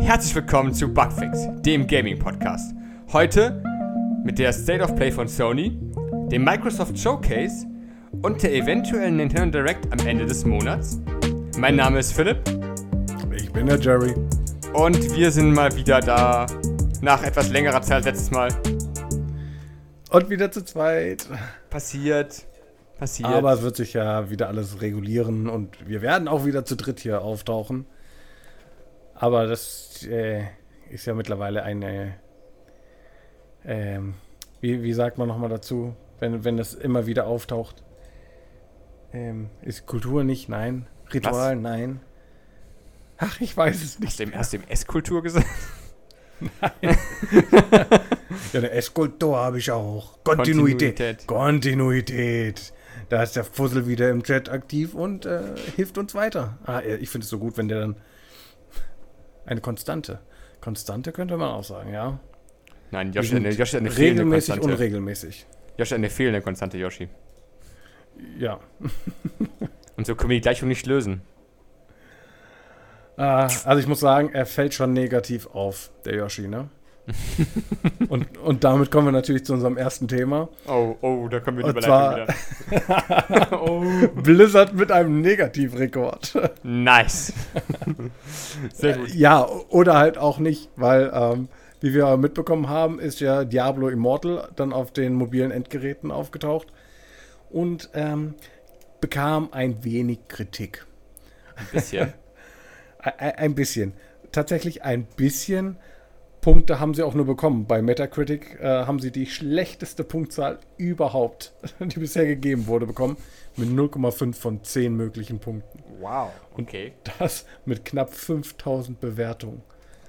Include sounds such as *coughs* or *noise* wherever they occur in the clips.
Herzlich willkommen zu Bugfix, dem Gaming-Podcast. Heute mit der State of Play von Sony, dem Microsoft Showcase und der eventuellen Nintendo Direct am Ende des Monats. Mein Name ist Philipp. Ich bin der Jerry. Und wir sind mal wieder da, nach etwas längerer Zeit letztes Mal. Und wieder zu zweit. Passiert. Passiert. Aber es wird sich ja wieder alles regulieren und wir werden auch wieder zu dritt hier auftauchen. Aber das äh, ist ja mittlerweile eine. Ähm, wie, wie sagt man nochmal dazu, wenn, wenn das immer wieder auftaucht? Ähm, ist Kultur nicht? Nein. Ritual? Was? Nein. Ach, ich weiß es nicht. Hast du dem, hast du dem Esskultur gesagt? Nein. *laughs* ja, eine Esskultur habe ich auch. Kontinuität. Kontinuität. Kontinuität. Da ist der Fussel wieder im Chat aktiv und äh, hilft uns weiter. Ah, ich finde es so gut, wenn der dann eine Konstante. Konstante könnte man auch sagen, ja. Nein, Yoshi, eine, Yoshi eine fehlende Regelmäßig, Konstante. unregelmäßig. Yoshi eine fehlende Konstante, Yoshi. Ja. *laughs* und so können wir die Gleichung nicht lösen. Ah, also ich muss sagen, er fällt schon negativ auf, der Yoshi, ne? Und, und damit kommen wir natürlich zu unserem ersten Thema. Oh, oh, da kommen wir die Überleitung wieder. *laughs* oh. Blizzard mit einem Negativrekord. Nice. Sehr gut. Ja, oder halt auch nicht, weil, ähm, wie wir mitbekommen haben, ist ja Diablo Immortal dann auf den mobilen Endgeräten aufgetaucht und ähm, bekam ein wenig Kritik. Ein bisschen. *laughs* ein, ein bisschen. Tatsächlich ein bisschen Punkte haben sie auch nur bekommen. Bei Metacritic äh, haben sie die schlechteste Punktzahl überhaupt, *laughs* die bisher gegeben wurde, bekommen. Mit 0,5 von 10 möglichen Punkten. Wow, okay. Und das mit knapp 5000 Bewertungen.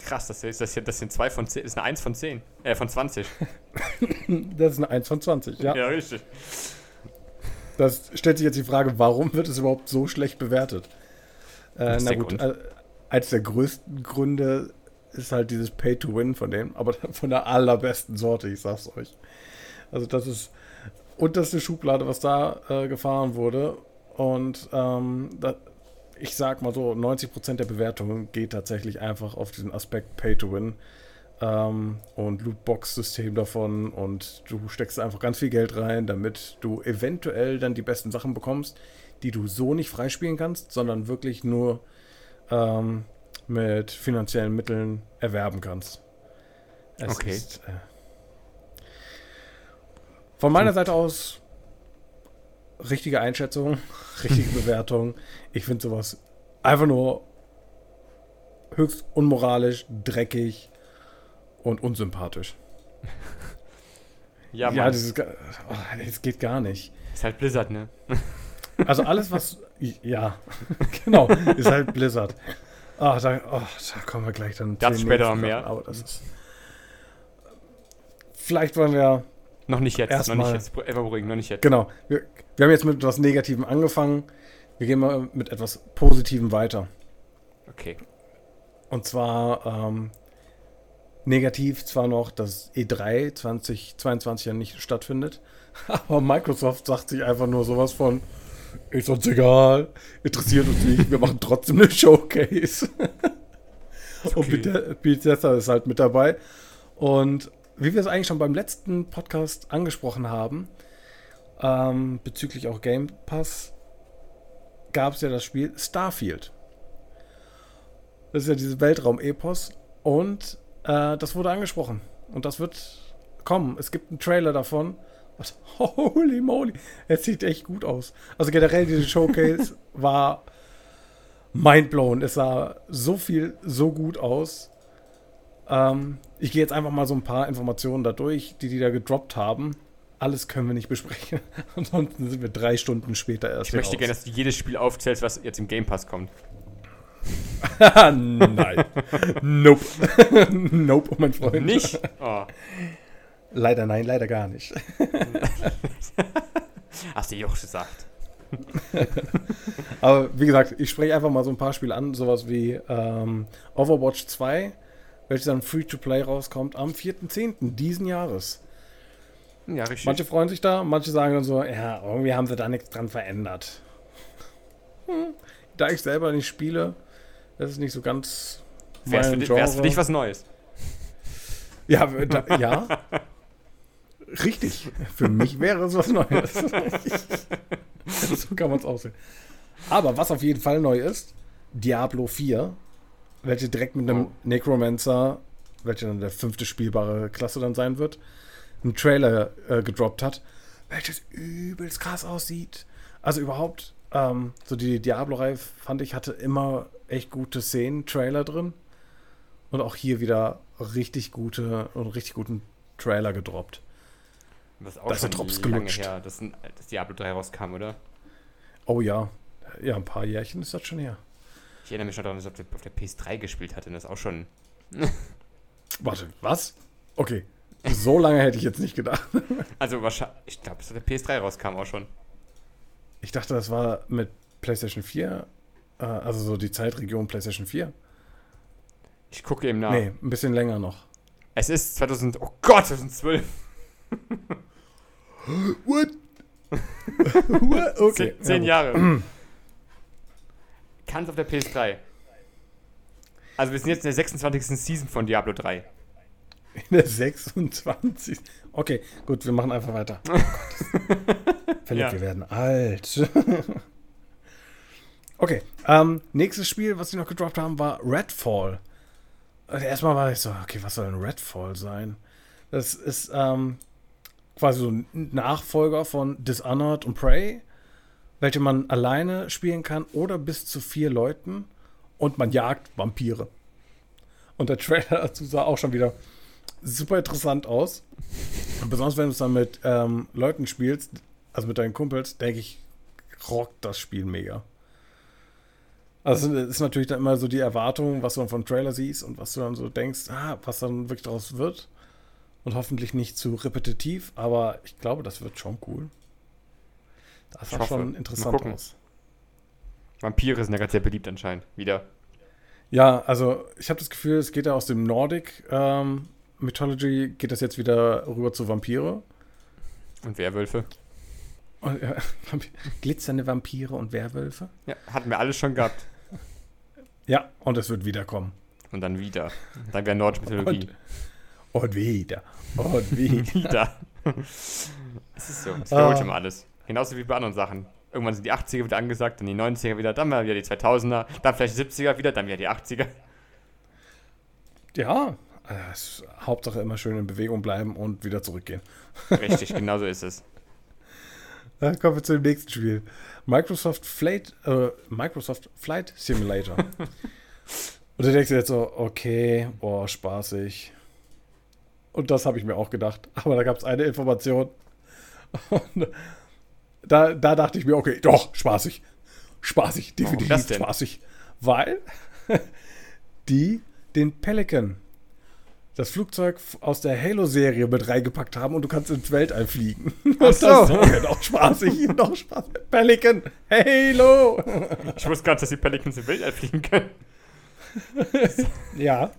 Krass, das, ist, das, das sind zwei von 10, das ist eine 1 von 10. Äh, von 20. *laughs* das ist eine 1 von 20, ja. Ja, richtig. Das stellt sich jetzt die Frage, warum wird es überhaupt so schlecht bewertet? Äh, na gut, äh, als der größten Gründe ist halt dieses Pay-to-Win von denen, aber *laughs* von der allerbesten Sorte, ich sag's euch. Also das ist unterste Schublade, was da äh, gefahren wurde. Und ähm, da, ich sag mal so, 90% der Bewertungen geht tatsächlich einfach auf diesen Aspekt Pay-to-Win. Ähm, und Lootbox-System davon und du steckst einfach ganz viel Geld rein, damit du eventuell dann die besten Sachen bekommst, die du so nicht freispielen kannst, sondern wirklich nur ähm, mit finanziellen Mitteln erwerben kannst. Es okay. Ist, äh, von meiner Seite aus richtige Einschätzung, *laughs* richtige *laughs* Bewertung. Ich finde sowas einfach nur höchst unmoralisch, dreckig und unsympathisch. *laughs* ja, ja, das, ist, oh, das geht gar nicht. Ist halt Blizzard, ne? also alles, was. Ja, genau, ist halt Blizzard. Ach, da, oh, da kommen wir gleich dann. Dazu später noch mehr. Aber das ist. Vielleicht wollen wir. Noch nicht jetzt, noch nicht jetzt. Ever beruhigen, noch nicht jetzt. Genau. Wir, wir haben jetzt mit etwas Negativem angefangen. Wir gehen mal mit etwas Positivem weiter. Okay. Und zwar ähm, negativ zwar noch, dass E3 2022 ja nicht stattfindet, *laughs* aber Microsoft sagt sich einfach nur sowas von, ist uns egal, interessiert uns nicht, wir machen trotzdem eine Showcase. *laughs* Okay. Und Bethesda ist halt mit dabei. Und wie wir es eigentlich schon beim letzten Podcast angesprochen haben, ähm, bezüglich auch Game Pass, gab es ja das Spiel Starfield. Das ist ja dieses Weltraum-Epos und äh, das wurde angesprochen. Und das wird kommen. Es gibt einen Trailer davon was? *laughs* Holy moly. Es sieht echt gut aus. Also generell, diese Showcase *laughs* war mindblown. Es sah so viel, so gut aus. Ähm, ich gehe jetzt einfach mal so ein paar Informationen da durch, die die da gedroppt haben. Alles können wir nicht besprechen. *laughs* Ansonsten sind wir drei Stunden später erst. Ich möchte gerne, dass du jedes Spiel aufzählst, was jetzt im Game Pass kommt. Nein. nope. nope, mein Freund. Nicht? Oh. Leider nein, leider gar nicht. *laughs* Hast du ja auch gesagt. *laughs* Aber wie gesagt, ich spreche einfach mal so ein paar Spiele an, sowas wie ähm, Overwatch 2, welches dann Free-to-Play rauskommt am 4.10. diesen Jahres. Ja, richtig. Manche freuen sich da, manche sagen dann so, ja, irgendwie haben sie da nichts dran verändert. Hm. Da ich selber nicht spiele, das ist nicht so ganz di- wär's für dich was Neues. Ja, da, ja. *laughs* Richtig. Für mich wäre es was Neues. *laughs* so kann man es aussehen. Aber was auf jeden Fall neu ist, Diablo 4, welche direkt mit einem Oh. Necromancer, welche dann der fünfte spielbare Klasse dann sein wird, einen Trailer äh, gedroppt hat, welches übelst krass aussieht. Also überhaupt, ähm, so die Diablo-Reihe fand ich, hatte immer echt gute Szenen, Trailer drin. Und auch hier wieder richtig gute und richtig guten Trailer gedroppt. Was auch Da ist der Drops gelutscht. her, dass, ein, dass Diablo 3 rauskam, oder? Oh ja. Ja, ein paar Jährchen ist das schon her. Ich erinnere mich schon daran, dass ich auf der, auf der PS3 gespielt hatte und das auch schon. *laughs* Warte, was? Okay. So lange hätte ich jetzt nicht gedacht. *laughs* Also wahrscheinlich, ich glaube, dass der PS3 rauskam auch schon. Ich dachte, das war mit PlayStation 4, äh, also so die Zeitregion PlayStation 4. Ich gucke eben nach. Nee, ein bisschen länger noch. Es ist 2000, oh Gott, 2012. *laughs* What? *laughs* What? Okay. Zehn, zehn ja, Jahre. *clears throat* Kann es auf der PS3. Also wir sind jetzt in der 26. Season von Diablo 3. In der 26. Okay, gut, wir machen einfach weiter. Oh. Philipp, *laughs* Ja. wir werden alt. *laughs* okay, ähm, nächstes Spiel, was sie noch gedroppt haben, war Redfall. Erstmal war ich so, okay, was soll denn Redfall sein? Das ist ähm, quasi so ein Nachfolger von Dishonored und Prey, welche man alleine spielen kann oder bis zu vier Leuten und man jagt Vampire. Und der Trailer *laughs* dazu sah auch schon wieder super interessant aus. Und besonders wenn du es dann mit ähm, Leuten spielst, also mit deinen Kumpels, denke ich, rockt das Spiel mega. Also es ist natürlich dann immer so die Erwartung, was du dann vom Trailer siehst und was du dann so denkst, ah, was dann wirklich daraus wird. Und hoffentlich nicht zu repetitiv, aber ich glaube, das wird schon cool. Das sah schon interessant aus. Vampire sind ja gerade sehr beliebt anscheinend. Wieder. Ja, also ich habe das Gefühl, es geht ja aus dem Nordic ähm, Mythology, geht das jetzt wieder rüber zu Vampire. Und Werwölfe. Und, ja, *laughs* Vampi- glitzernde Vampire und Werwölfe. Ja, hatten wir alles schon gehabt. Ja, und es wird wiederkommen. Und dann wieder. Dann wäre nordische Mythologie. Und, und wieder. Und wieder. *laughs* Es ist so. Es Ah. wiederholt immer alles. Genauso wie bei anderen Sachen. Irgendwann sind die 80er wieder angesagt, dann die 90er wieder, dann mal wieder die 2000er, dann vielleicht die 70er wieder, dann wieder die 80er. ja, ist Hauptsache immer schön in Bewegung bleiben und wieder zurückgehen. Richtig, genau so ist es. *laughs* Dann kommen wir zu dem nächsten Spiel. Microsoft Flight, äh, Microsoft Flight Simulator. *laughs* und du denkst dir jetzt so, okay, boah, spaßig. Und das habe ich mir auch gedacht. *laughs* Aber da gab es eine Information. Und da, da dachte ich mir, okay, doch, spaßig. Spaßig, definitiv denn? spaßig. Weil *laughs* die den Pelican, das Flugzeug aus der Halo-Serie mit reingepackt haben und du kannst ins Weltall fliegen. Ach *laughs* so. Das ist doch spaßig, doch spaßig. Pelican, Halo. Ich wusste gar nicht, dass die Pelicans im Weltall fliegen können. Ja.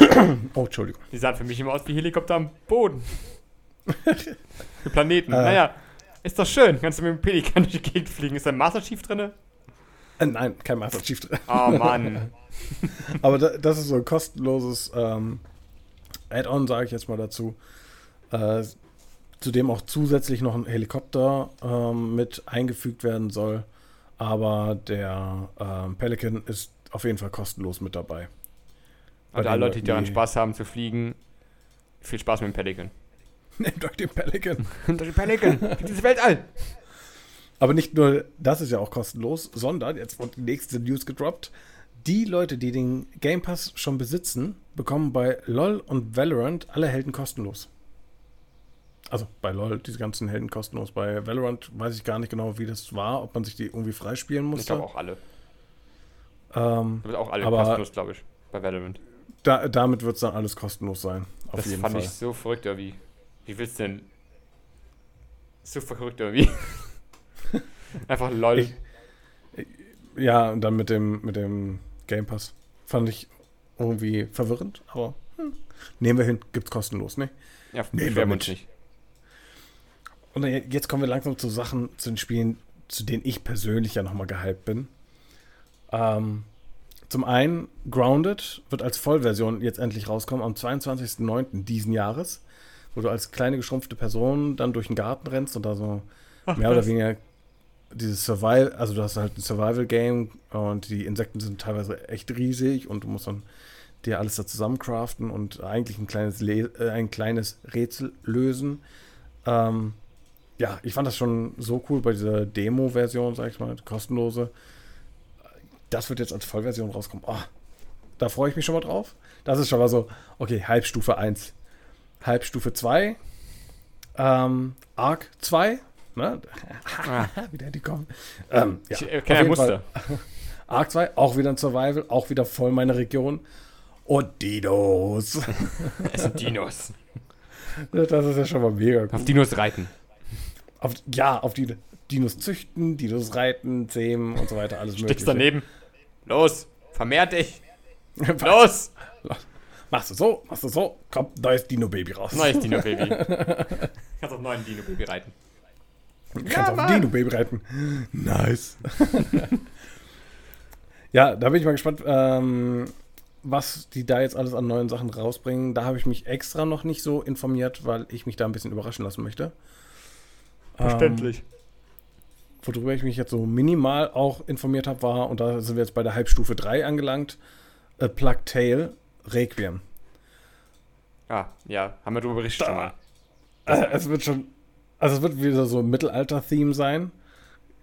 *coughs* oh, Entschuldigung. Die sahen für mich immer aus wie Helikopter am Boden. Für Planeten. Äh. Naja, ist doch schön. Kannst du mit dem Pelikan durch die Gegend fliegen. Ist da ein Master Chief drin? Äh, nein, kein Master Chief drin. Oh Mann. *laughs* Aber da, das ist so ein kostenloses ähm, Add-on, sage ich jetzt mal dazu. Äh, zu dem auch zusätzlich noch ein Helikopter ähm, mit eingefügt werden soll. Aber der ähm, Pelican ist auf jeden Fall kostenlos mit dabei. Und den alle Leute, die daran Spaß haben zu fliegen, viel Spaß mit dem Pelikan. *laughs* Nehmt euch den Pelican. Und der Pelikan, *laughs* fliegt ins Weltall. Aber nicht nur das ist ja auch kostenlos, sondern jetzt wird die nächste News gedroppt. Die Leute, die den Game Pass schon besitzen, bekommen bei LOL und Valorant alle Helden kostenlos. Also bei LOL diese ganzen Helden kostenlos. Bei Valorant weiß ich gar nicht genau, wie das war, ob man sich die irgendwie freispielen Ich musste. glaube auch alle. Ähm, auch alle Aber- kostenlos, glaube ich, bei Valorant. Da, damit wird es dann alles kostenlos sein. Auf das jeden fand Fall. ich so verrückt irgendwie. Wie willst du denn. So verrückt irgendwie. *laughs* Einfach lol. Ich- Ja, und dann mit dem, mit dem Game Pass. Fand ich irgendwie verwirrend, aber hm, nehmen wir hin, gibt's kostenlos, ne? ja, beschweren wir damit. nicht. Und dann je- jetzt kommen wir langsam zu Sachen, zu den Spielen, zu denen ich persönlich ja nochmal gehypt bin. Ähm, zum einen, Grounded wird als Vollversion jetzt endlich rauskommen am 22.09. diesen Jahres, wo du als kleine geschrumpfte Person dann durch den Garten rennst und da so Ach, mehr oder weniger dieses Survival, also du hast halt ein Survival-Game und die Insekten sind teilweise echt riesig und du musst dann dir alles da zusammencraften und eigentlich ein kleines, Le äh, ein kleines Rätsel lösen. Ähm, ja, ich fand das schon so cool bei dieser Demo-Version, sag ich mal, kostenlose. Das wird jetzt als Vollversion rauskommen. Oh, da freue ich mich schon mal drauf. Das ist schon mal so, okay, Halbstufe 1. Halbstufe 2, ähm, Arc 2, ne? Ah. *laughs* wieder die kommen. Ähm, ja, ich kenne ja Muster. Arc 2, auch wieder ein Survival, auch wieder voll meine Region. Und Dinos. *laughs* es sind Dinos. Das ist ja schon mal mega cool. Auf Dinos reiten. Auf, ja, auf die Dinos züchten, Dinos reiten, zähmen und so weiter, alles mögliche. Steckst daneben. Los, vermehr dich. *laughs* Los. Machst du so, machst du so, kommt neues Dino-Baby raus. Neues *laughs* Dino-Baby. Kannst auf neuen Dino-Baby reiten. Kannst ja, auf Dino-Baby reiten. Nice. *laughs* ja, da bin ich mal gespannt. Ähm, was die da jetzt alles an neuen Sachen rausbringen, da habe ich mich extra noch nicht so informiert, weil ich mich da ein bisschen überraschen lassen möchte. Verständlich. Ähm, worüber ich mich jetzt so minimal auch informiert habe, war, und da sind wir jetzt bei der Halbstufe 3 angelangt, A Plug Tale Requiem. Ah, ja, haben wir darüber berichtet schon mal. Äh, *laughs* es wird schon, also es wird wieder so ein Mittelalter-Theme sein.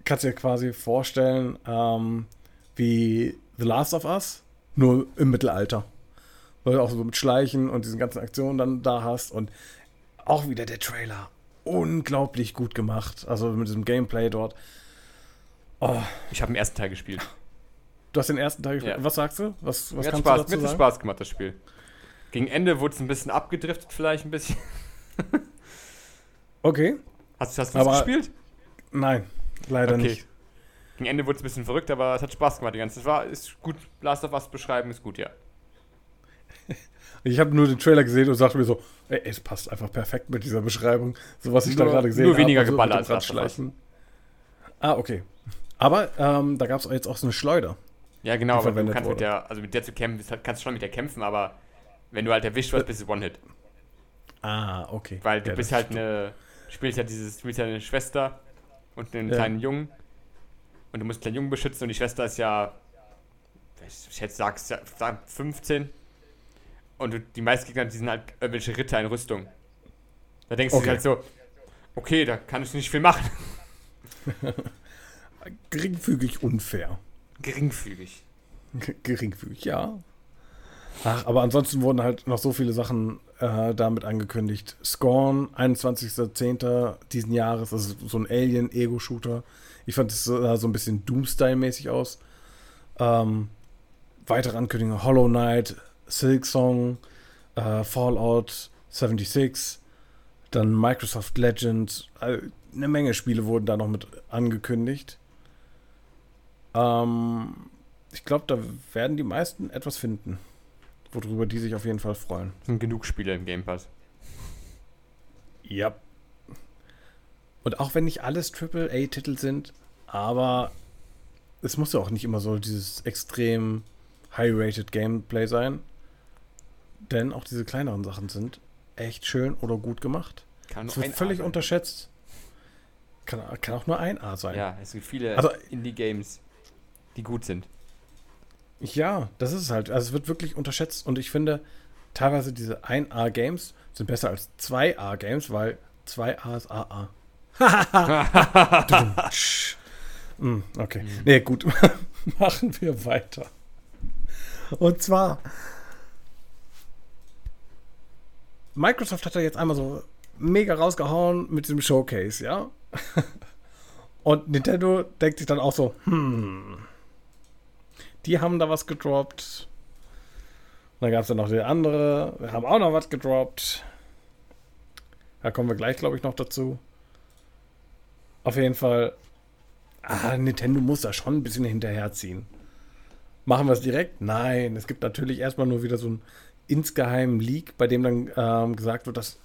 Kannst dir quasi vorstellen, ähm, wie The Last of Us, nur im Mittelalter. Weil du auch so mit Schleichen und diesen ganzen Aktionen dann da hast. Und auch wieder der Trailer. Unglaublich gut gemacht. Also mit diesem Gameplay dort. Oh. Ich habe den ersten Teil gespielt. Du hast den ersten Teil gespielt. Ja. Was sagst du? Was, was mir kannst Spaß, mir hat Spaß gemacht, das Spiel. Gegen Ende wurde es ein bisschen abgedriftet, vielleicht ein bisschen. *laughs* okay. Hast, hast du das gespielt? Nein, leider okay. nicht. Gegen Ende wurde es ein bisschen verrückt, aber es hat Spaß gemacht. Die ganze Zeit war ist gut. Last of Us beschreiben ist gut, ja. Ich habe nur den Trailer gesehen und sagte mir so, ey, es passt einfach perfekt mit dieser Beschreibung, so was ich nur, da gerade gesehen habe. Nur weniger geballert so als Last Ah, okay. Aber ähm, da gab es jetzt auch so eine Schleuder. Ja, genau, aber du kannst wurde. mit der, also mit der zu kämpfen, kannst du schon mit der kämpfen, aber wenn du halt erwischt wirst, bist du One-Hit. Ah, okay. Weil du ja, bist halt eine, du spielst ja dieses, spielst ja eine Schwester und einen ja. kleinen Jungen und du musst den kleinen Jungen beschützen und die Schwester ist ja, ich hätte sagst, 15 und die meisten Gegner, die sind halt irgendwelche Ritter in Rüstung. Da denkst okay. du halt so, okay, da kann ich nicht viel machen. *laughs* Geringfügig unfair. Geringfügig. G geringfügig, ja. Ach, aber ansonsten wurden halt noch so viele Sachen äh, damit angekündigt. Scorn, 21.10. diesen Jahres, also so ein Alien-Ego-Shooter. Ich fand es sah so ein bisschen Doom-Style-mäßig aus. Ähm, weitere Ankündigungen: Hollow Knight, Silk Song, äh, Fallout 76, dann Microsoft Legends. Äh, eine Menge Spiele wurden da noch mit angekündigt. Ähm, ich glaube, da werden die meisten etwas finden, worüber die sich auf jeden Fall freuen. Es sind genug Spiele im Game Pass. Ja. Und auch wenn nicht alles AAA-Titel sind, aber es muss ja auch nicht immer so dieses extrem high-rated Gameplay sein. Denn auch diese kleineren Sachen sind echt schön oder gut gemacht. Kann es wird völlig unterschätzt. Kann, kann, auch nur ein A sein. Ja, es gibt viele also, Indie-Games, die gut sind. Ja, das ist es halt. Also es wird wirklich unterschätzt und ich finde, teilweise diese 1A-Games sind besser als 2A-Games, weil 2A ist AA. Hm, *laughs* okay. Mhm. Nee, gut. *laughs* Machen wir weiter. Und zwar Microsoft hat da jetzt einmal so mega rausgehauen mit diesem Showcase, ja? *laughs* Und Nintendo denkt sich dann auch so, hm, die haben da was gedroppt. dann gab es dann noch die andere, wir haben auch noch was gedroppt. Da kommen wir gleich, glaube ich, noch dazu. Auf jeden Fall, ah, Nintendo muss da schon ein bisschen hinterherziehen. Machen wir es direkt? Nein, es gibt natürlich erstmal nur wieder so ein insgeheimen Leak, bei dem dann ähm, gesagt wird, dass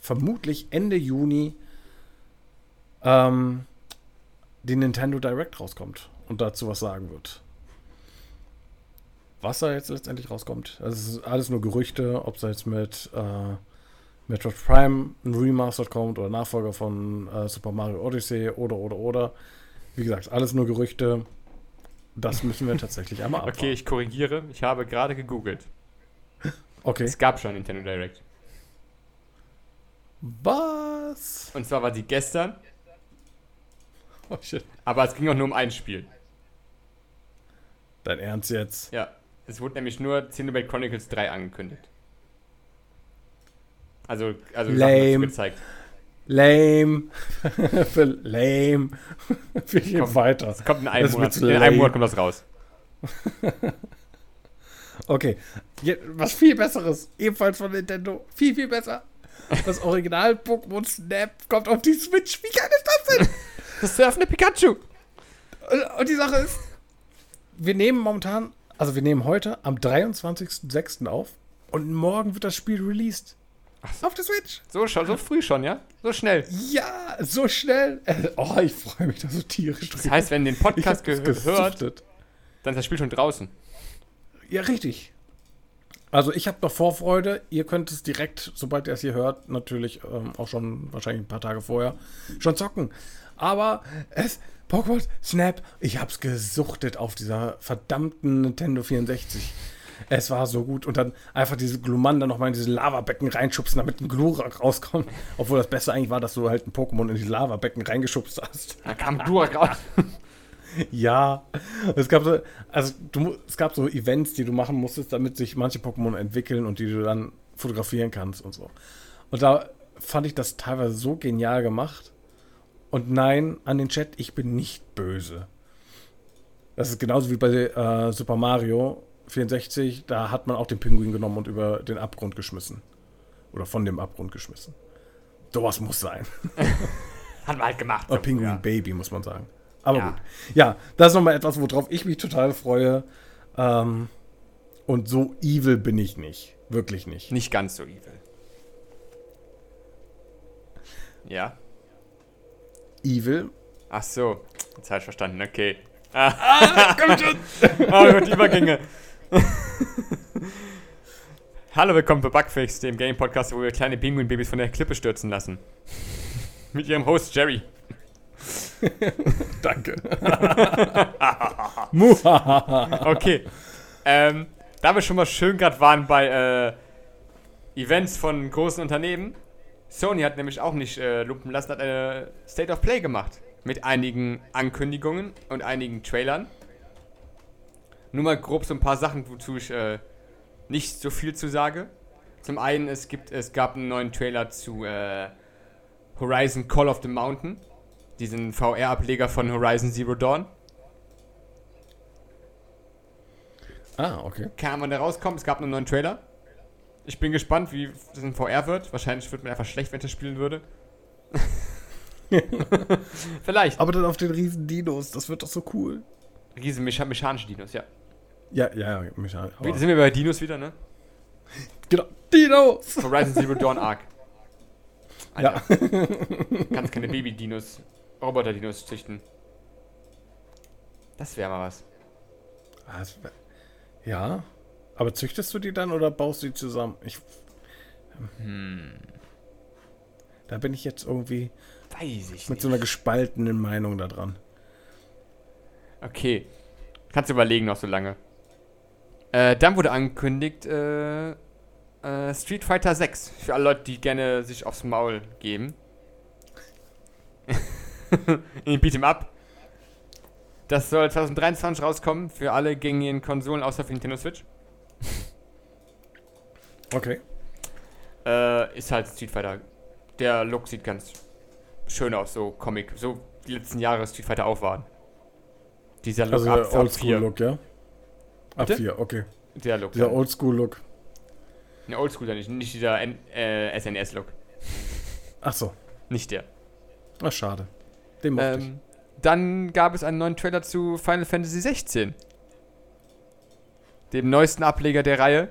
vermutlich Ende Juni ähm, die Nintendo Direct rauskommt und dazu was sagen wird. was da jetzt letztendlich rauskommt. Also es ist alles nur Gerüchte, ob es jetzt mit äh, Metroid Prime ein Remastered kommt oder Nachfolger von äh, Super Mario Odyssey oder oder oder. Wie gesagt, alles nur Gerüchte. Das müssen wir tatsächlich einmal *laughs* abwarten. Okay, ich korrigiere. Ich habe gerade gegoogelt. Okay. Es gab schon Nintendo Direct. Was? Und zwar war die gestern, Oh shit. aber es ging auch nur um ein Spiel. Dein Ernst jetzt? Ja, es wurde nämlich nur Xenoblade Chronicles 3 angekündigt. Also, also Lame. gezeigt. Lame. *laughs* Für lame. *laughs* Wir gehen Komm. weiter. Es kommt in einem Das Monat. In einem. Monat kommt das raus. *laughs* Okay. Was viel Besseres. Ebenfalls von Nintendo. Viel, viel besser. Das Original Pokémon Snap kommt auf die Switch. Wie geil ist das denn? *laughs* Das surfende Pikachu. Und- Und die Sache ist, wir nehmen momentan, also wir nehmen heute am 23.06. auf und morgen wird das Spiel released. Auf der Switch. So, schon, so früh schon, ja? So schnell. Ja, so schnell. Äh, Oh, ich freue mich da so tierisch Das heißt, wenn den Podcast gehört, dann ist das Spiel schon draußen. Ja, richtig. Also ich habe noch Vorfreude. Ihr könnt es direkt, sobald ihr es hier hört, natürlich ähm, auch schon wahrscheinlich ein paar Tage vorher schon zocken. Aber es, Pokémon Snap, ich hab's gesuchtet auf dieser verdammten Nintendo 64. Es war so gut. Und dann einfach diese Glumanda nochmal in diese Lavabecken reinschubsen, damit ein Glurak rauskommt. Obwohl das Beste eigentlich war, dass du halt ein Pokémon in die Lavabecken reingeschubst hast. Da kam Durak raus. *laughs* *laughs* Ja, es gab so, also du, es gab so Events, die du machen musstest, damit sich manche Pokémon entwickeln und die du dann fotografieren kannst und so. Und da fand ich das teilweise so genial gemacht. Und nein, an den Chat, ich bin nicht böse. Das ist genauso wie bei äh, Super Mario 64, da hat man auch den Pinguin genommen und über den Abgrund geschmissen. Oder von dem Abgrund geschmissen. Sowas muss sein. *laughs* Hat man halt gemacht. Oder Pinguin Ja. Baby, muss man sagen. Aber Ja. gut. Ja, das ist nochmal etwas, worauf ich mich total freue. Ähm, und so evil bin ich nicht. Wirklich nicht. Nicht ganz so evil. Ja. Evil? Ach so. Jetzt habe ich verstanden. Okay. Ah, komm schon. oh die Übergänge. *laughs* Hallo, willkommen bei Bugfix, dem Game-Podcast, wo wir kleine Pinguin-Babys von der Klippe stürzen lassen. Mit ihrem Host Jerry. *laughs* Danke. Okay. ähm, da wir schon mal schön gerade waren bei äh, Events von großen Unternehmen, Sony hat nämlich auch nicht äh, lumpen lassen, hat eine State of Play gemacht. Mit einigen Ankündigungen und einigen Trailern. Nur mal grob so ein paar Sachen, wozu ich äh, nicht so viel zu sage. Zum einen, es, gibt, es gab einen neuen Trailer zu äh, Horizon Call of the Mountain. Diesen VR-Ableger von Horizon Zero Dawn. ah, okay. Kann wann der rauskommt. Es gab einen neuen Trailer. Ich bin gespannt, wie das in VR wird. Wahrscheinlich wird mir einfach schlecht, wenn ich das spielen würde. *laughs* Vielleicht. Aber dann auf den riesen Dinos, das wird doch so cool. Riesen mecha mechanische Dinos, ja. Ja, ja, ja, aber- sind wir bei Dinos wieder, ne? *laughs* Genau. Dinos! Horizon Zero Dawn Arc. Ja. Kannst keine *laughs* Baby-Dinos, Roboter-Dinos züchten. Das wäre mal was. Wär- Ja. Aber züchtest du die dann oder baust du die zusammen? Ich. Hm. Da bin ich jetzt irgendwie Weiß ich mit nicht. so einer gespaltenen Meinung da dran. Okay. Kannst du überlegen noch so lange. Äh, dann wurde angekündigt, äh, äh, Street Fighter 6. Für alle Leute, die gerne sich aufs Maul geben. *laughs* In Beat'em Up. Das soll 2023 rauskommen für alle gängigen Konsolen außer für Nintendo Switch. Okay. Äh, ist halt Street Fighter. Der Look sieht ganz schön aus, so Comic. So die letzten Jahre Street Fighter auch waren. Dieser Look Also ab, der ab 4. Oldschool-Look, ja? Ab Bitte? 4, okay. Der Look. Dieser ja. Oldschool-Look. Ne, Oldschool nicht, nicht dieser äh, SNS-Look. Ach so. Nicht der. Ach, schade. Den mochte ich. Ähm, dann gab es einen neuen Trailer zu Final Fantasy 16. Dem neuesten Ableger der Reihe.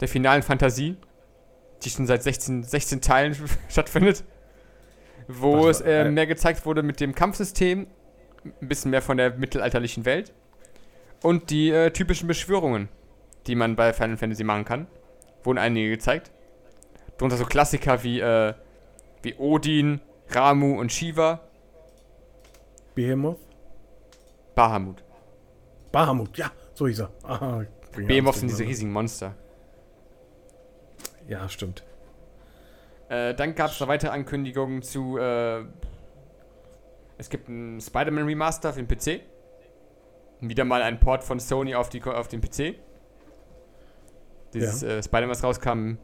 Der finalen Fantasie. Die schon seit 16, 16 Teilen *laughs* stattfindet. Wo Warte es äh, äh, mehr gezeigt wurde mit dem Kampfsystem. Ein bisschen mehr von der mittelalterlichen Welt. Und die äh, typischen Beschwörungen. die man bei Final Fantasy machen kann. Wurden einige gezeigt. Darunter so Klassiker wie, äh, wie Odin, Ramu und Shiva. Behemoth? Bahamut. Bahamut, ja, so hieß er. Aha, Behemoth sind diese riesigen Monster. Ja, stimmt. Äh, dann gab es noch weitere Ankündigungen zu. Äh, es gibt ein Spider-Man Remaster für den PC. Wieder mal ein Port von Sony auf, die, auf den PC. Dieses äh, Spider-Man, was rauskam.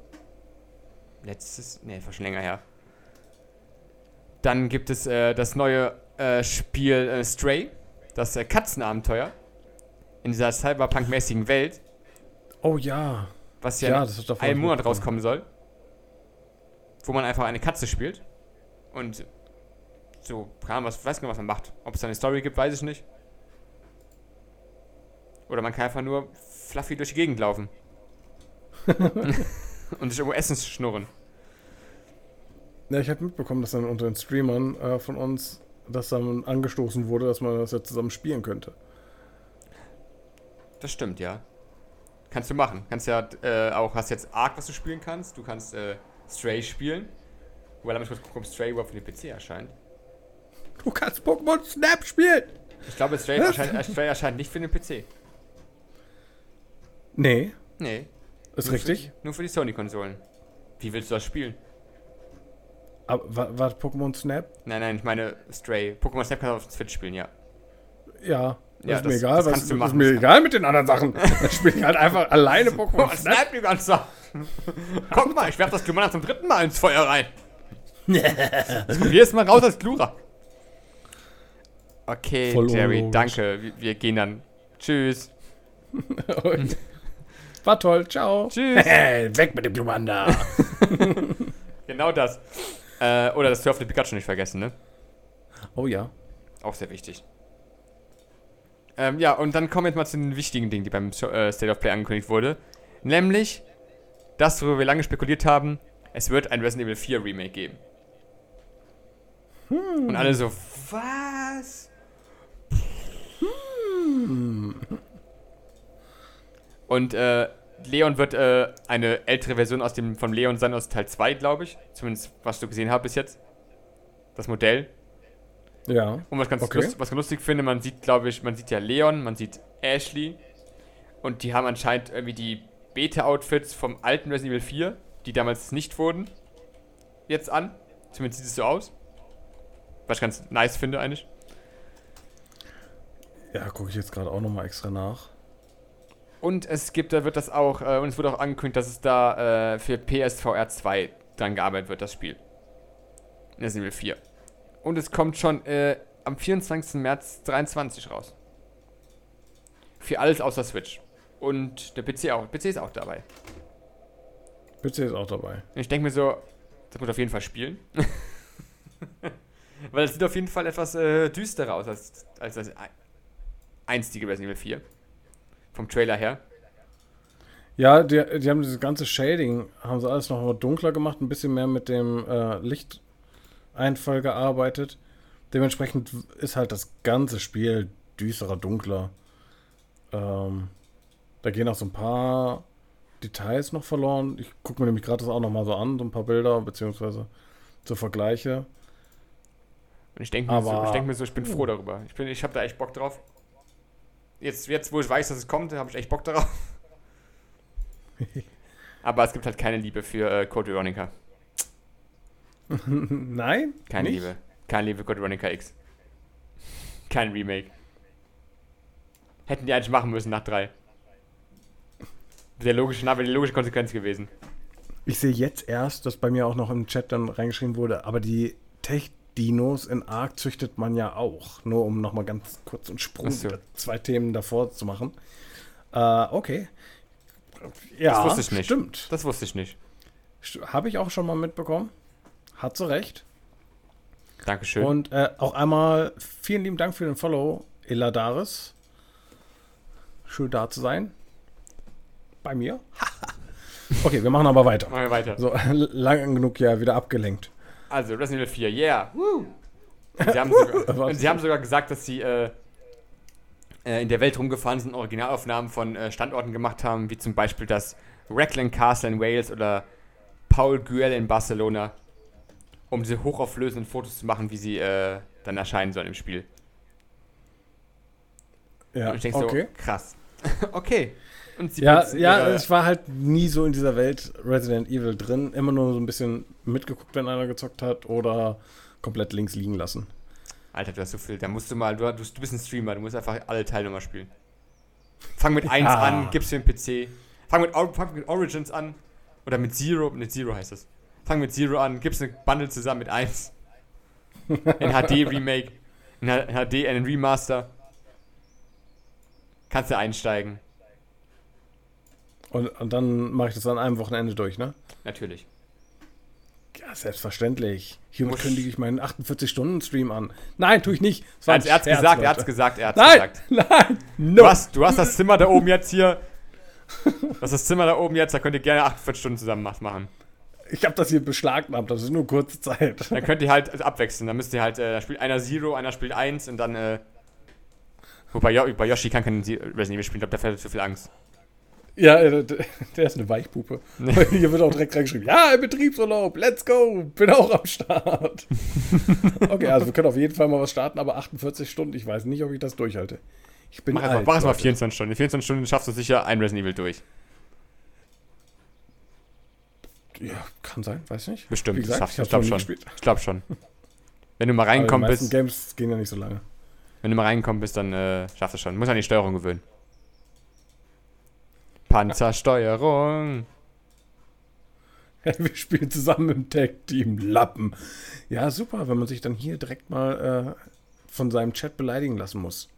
Letztes. Ne, war schon länger her. Dann gibt es äh, das neue äh, Spiel äh, Stray. Das äh, Katzenabenteuer. In dieser Cyberpunk-mäßigen Welt. Oh ja. Was ja, Ja, einem Monat rauskommen soll. Wo man einfach eine Katze spielt. Und so, kann was, weiß nicht, was man macht. Ob es da eine Story gibt, weiß ich nicht. Oder man kann einfach nur fluffy durch die Gegend laufen. *laughs* und sich irgendwo Essen schnurren. Ja, ich habe mitbekommen, dass dann unter den Streamern äh, von uns das dann angestoßen wurde, dass man das jetzt zusammen spielen könnte. Das stimmt, ja. Kannst du machen. Kannst ja äh, auch, hast jetzt Ark, was du spielen kannst. Du kannst äh, Stray spielen. Wobei, da muss ich kurz gucken, ob Stray überhaupt für den PC erscheint. Du kannst Pokémon Snap spielen! Ich glaube, Stray erscheint, äh, Stray erscheint nicht für den PC. Nee, Nee. ist Nur richtig. Für, nur für die Sony-Konsolen. Wie willst du das spielen? Aber war, war Pokémon Snap? Nein, nein, ich meine Stray. Pokémon Snap kannst du auf Switch spielen, ja. Ja. Das Ja, ist mir das- egal, das was du ist machen. mir egal mit den anderen Sachen. *laughs* Dann spiele ich halt einfach alleine Pokémon Oh, Snap. Die ganze Sache. Guck mal, ich werf das Glumana zum dritten Mal ins Feuer rein. Das kommt jedes Mal raus als Glura. Okay, Voll Jerry, unlogisch. danke. Wir, wir gehen dann. Tschüss. War toll, ciao. Tschüss. *laughs* Weg mit dem Glumanda. *laughs* genau das. Äh, oder das Surf the Pikachu nicht vergessen, ne? Oh ja. Auch sehr wichtig. Ähm, ja, und dann kommen wir jetzt mal zu den wichtigen Dingen, die beim äh, State of Play angekündigt wurde. Nämlich, das, worüber wir lange spekuliert haben, es wird ein Resident Evil 4 Remake geben. Und alle so, was? Und äh, Leon wird äh, eine ältere Version aus dem, von Leon sein aus Teil 2, glaube ich. Zumindest, was du gesehen hast bis jetzt. Das Modell. Ja. Und was ganz, Okay. lust, was ganz lustig finde, man sieht, glaube ich, man sieht ja Leon, man sieht Ashley und die haben anscheinend irgendwie die Beta-Outfits vom alten Resident Evil 4, die damals nicht wurden, jetzt an. Zumindest sieht es so aus. Was ich ganz nice finde eigentlich. Ja, gucke ich jetzt gerade auch nochmal extra nach. Und es gibt, da wird das auch, äh, und es wurde auch angekündigt, dass es da äh, für PSVR 2 dran gearbeitet wird, das Spiel. Resident Evil 4. Und es kommt schon äh, am 24. März 23 raus. Für alles außer Switch. Und der PC auch. PC ist auch dabei. PC ist auch dabei. Ich denke mir so, das muss auf jeden Fall spielen. *laughs* Weil es sieht auf jeden Fall etwas äh, düsterer aus als, als das ei- einstige Resident Evil 4. Vom Trailer her. Ja, die, die haben dieses ganze Shading, haben sie alles noch mal dunkler gemacht, ein bisschen mehr mit dem äh, Lichteinfall gearbeitet. Dementsprechend ist halt das ganze Spiel düsterer, dunkler. Ähm, da gehen auch so ein paar Details noch verloren. Ich gucke mir nämlich gerade das auch noch mal so an, so ein paar Bilder, beziehungsweise so Vergleiche. Und ich denke mir, so, ich denk mir so, ich bin froh darüber. Ich, bin- ich habe da echt Bock drauf. Jetzt, jetzt, wo ich weiß, dass es kommt, habe ich echt Bock darauf. *laughs* Aber es gibt halt keine Liebe für äh, Code Veronica. *laughs* Nein? Keine Nicht? Liebe. Keine Liebe für Code Veronica X. Kein Remake. Hätten die eigentlich machen müssen nach drei. Der logische, wäre die logische Konsequenz gewesen. Ich sehe jetzt erst, dass bei mir auch noch im Chat dann reingeschrieben wurde, aber die Tech-Dinos in Ark züchtet man ja auch. Nur um nochmal ganz kurz einen Sprung, so. zwei Themen davor zu machen. Äh, okay. Ja, Das wusste ich nicht. stimmt. Das wusste ich nicht. Habe ich auch schon mal mitbekommen. Hat so recht. Dankeschön. Und äh, auch einmal vielen lieben Dank für den Follow, Eladaris. Schön da zu sein. Bei mir. *laughs* okay, wir machen aber weiter. Machen wir weiter. So, *laughs* lang genug ja wieder abgelenkt. Also, Resident Evil 4, yeah. Und sie, haben sogar, *laughs* und sie haben sogar gesagt, dass sie äh, äh, in der Welt rumgefahren sind, Originalaufnahmen von äh, Standorten gemacht haben, wie zum Beispiel das Raglan Castle in Wales oder Paul Güell in Barcelona, um diese hochauflösenden Fotos zu machen, wie sie äh, dann erscheinen sollen im Spiel. Ja, Und ich denke okay. so, krass. *laughs* okay. Und sie Ja, ja, ich war halt nie so in dieser Welt Resident Evil drin. Immer nur so ein bisschen mitgeguckt, wenn einer gezockt hat oder komplett links liegen lassen. Alter, du hast so viel. Da musst du mal, du, du, bist ein Streamer, du musst einfach alle Teile mal spielen. Fang mit 1 Ja. an, gib's für den PC. Fang mit, fang mit Origins an. Oder mit Zero, mit Zero heißt es. Fang mit Zero an, gib's eine Bundle zusammen mit 1. In HD Remake. In H- HD einen Remaster. Kannst du einsteigen. Und, und dann mache ich das an einem Wochenende durch, ne? Natürlich. Ja, selbstverständlich. Hiermit kündige ich meinen 48-Stunden-Stream an. Nein, tue ich nicht. Er hat's Scherz, gesagt, er Leute. hat's gesagt, er hat's Nein, gesagt. *laughs* nein, no. Du hast, du hast das Zimmer da oben jetzt hier. Das ist das Zimmer da oben jetzt, da könnt ihr gerne 48 Stunden zusammen mach- machen. Ich habe das hier beschlagnahmt, das ist nur kurze Zeit. Dann könnt ihr halt also abwechseln. Dann müsst ihr halt, äh, da spielt einer Zero, einer spielt 1 und dann, äh. Wobei bei Yoshi kann kein Resident Evil spielen, ich glaube, der fällt zu viel Angst. Ja, äh, der, ist eine Weichpuppe. *laughs* Hier wird auch direkt reingeschrieben, ja, im Betriebsurlaub, let's go, bin auch am Start. *laughs* okay, also wir können auf jeden Fall mal was starten, aber 48 Stunden, ich weiß nicht, ob ich das durchhalte. Ich bin Mach alt, mach erst mal Leute. 24 Stunden. In 24 Stunden schaffst du sicher ein Resident Evil durch. Ja, kann sein, weiß nicht. Bestimmt, Wie gesagt, das schaffst ich du. Ich glaube schon. Ich glaube schon. Wenn du mal meisten bist, Games gehen ja nicht so lange. wenn du mal reingekommen bist, dann äh, schaffst du schon. Muss an die Steuerung gewöhnen. Panzersteuerung. *laughs* Wir spielen zusammen im Tag-Team Lappen. Ja, super, wenn man sich dann hier direkt mal äh, von seinem Chat beleidigen lassen muss.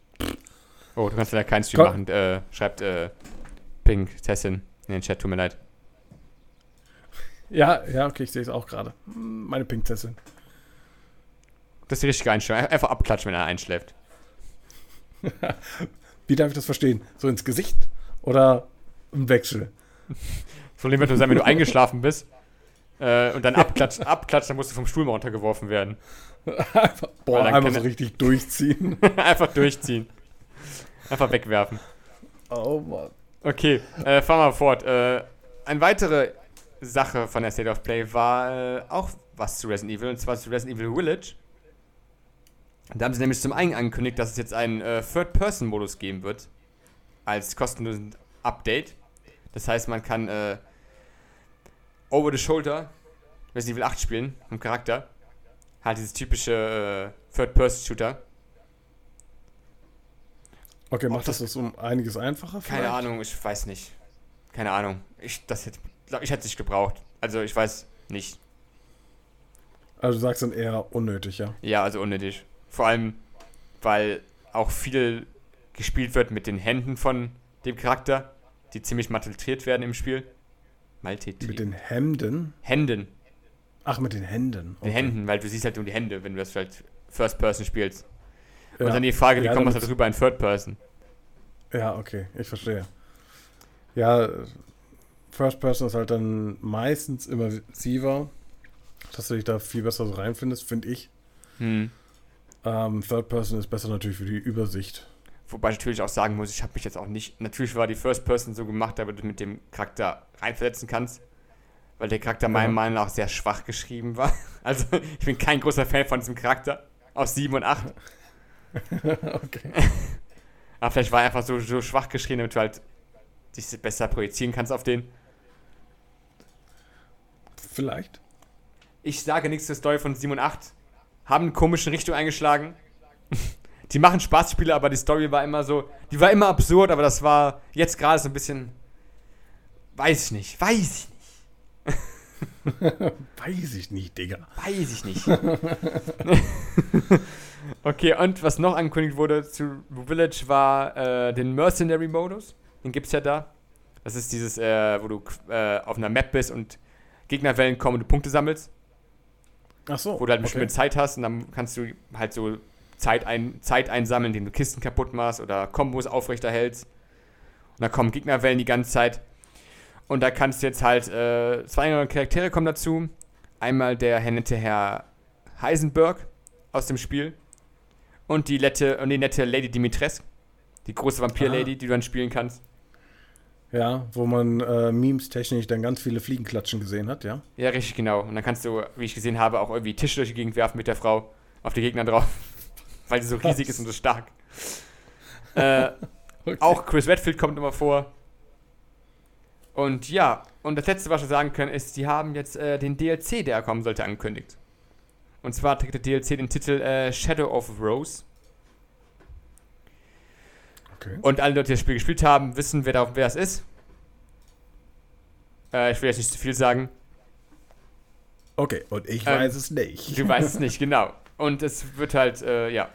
Oh, du kannst leider keinen Stream machen. Äh, schreibt äh, Pink Tessin in den Chat, tut mir leid. Ja, ja, okay, ich sehe es auch gerade. Meine Pinktessin. Das ist die richtige Einstellung. Einfach abklatschen, wenn er einschläft. *laughs* Wie darf ich das verstehen? So ins Gesicht oder im Wechsel? Problem wird nur sein, wenn du eingeschlafen bist äh, und dann abklatscht, abklatscht, dann musst du vom Stuhl mal runtergeworfen werden. Einfach, boah, dann kann so richtig durchziehen. *laughs* Einfach durchziehen. Einfach wegwerfen. oh Mann. Okay, äh, fahren wir fort. Äh, eine weitere Sache von der State of Play war äh, auch was zu Resident Evil, und zwar zu Resident Evil Village. Da haben sie nämlich zum einen angekündigt, dass es jetzt einen äh, Third-Person-Modus geben wird. Als kostenlosen Update. Das heißt, man kann äh, over the shoulder Resident Evil 8 spielen, im Charakter. Halt dieses typische äh, Third-Person-Shooter. Okay, macht das das- das um einiges einfacher? Keine vielleicht? Ahnung, ich weiß nicht. Keine Ahnung. Ich, das hätte, glaub, ich hätte es nicht gebraucht. Also ich weiß nicht. Also du sagst dann eher unnötig, ja. Ja, also unnötig. Vor allem, weil auch viel gespielt wird mit den Händen von dem Charakter, die ziemlich malträtiert werden im Spiel. Malträtiert. Mit den Hemden? Händen. Ach, mit den Händen. Den Händen, weil du siehst halt nur die Hände, wenn du das vielleicht First Person spielst. Ja. Und dann die Frage, wie Ja, kommt man da drüber in Third Person? Ja, okay, ich verstehe. Ja, First Person ist halt dann meistens immersiver, dass du dich da viel besser so reinfindest, finde ich. Hm. Ähm, Third Person ist besser natürlich für die Übersicht. Wobei ich natürlich auch sagen muss, ich habe mich jetzt auch nicht. Natürlich war die First Person so gemacht, damit du mit dem Charakter reinversetzen kannst. Weil der Charakter meiner Ja. Meinung nach sehr schwach geschrieben war. *laughs* Also, ich bin kein großer Fan von diesem Charakter. Aus 7 und 8. *laughs* okay. *laughs* Aber vielleicht war er einfach so, so schwach geschrieben, damit du halt dich besser projizieren kannst auf den. Vielleicht. Ich sage nichts zur Story von 7 und 8. Haben eine komische Richtung eingeschlagen. Die machen Spaßspiele, aber die Story war immer so. Die war immer absurd, aber das war jetzt gerade so ein bisschen. Weiß ich nicht. Weiß ich nicht. *laughs* Weiß ich nicht, Digga. Weiß ich nicht. *laughs* okay, und was noch angekündigt wurde zu Village war äh, den Mercenary-Modus. Den gibt's ja da. Das ist dieses, äh, wo du äh, auf einer Map bist und Gegnerwellen kommen und du Punkte sammelst. Ach so. Wo du halt eine okay. bestimmte Zeit hast und dann kannst du halt so Zeit, ein, Zeit einsammeln, indem du Kisten kaputt machst oder Kombos aufrechterhältst. Und da kommen Gegnerwellen die ganze Zeit. Und da kannst du jetzt halt, äh, zwei neue Charaktere kommen dazu. Einmal der nette Herr Heisenberg aus dem Spiel. Und die, nette, und die nette Lady Dimitrescu. Die große Vampir-Lady, die du dann spielen kannst. Ja, wo man äh, memes-technisch dann ganz viele Fliegenklatschen gesehen hat, ja? Ja, richtig, genau. Und dann kannst du, wie ich gesehen habe, auch irgendwie Tische durch die Gegend werfen mit der Frau auf die Gegner drauf. Weil sie so riesig ist und so stark. Äh, *laughs* Okay. Auch Chris Redfield kommt immer vor. Und ja, und das letzte, was wir sagen können, ist, sie haben jetzt äh, den DLC, der kommen sollte, angekündigt. Und zwar trägt der DLC den Titel äh, Shadow of Rose. Okay. Und alle Leute, die das Spiel gespielt haben, wissen, wer, da, wer es ist. Äh, ich will jetzt nicht zu viel sagen. Okay, und ich Ähm, weiß es nicht. Du weißt es nicht, *laughs* genau. Und es wird halt, äh, ja.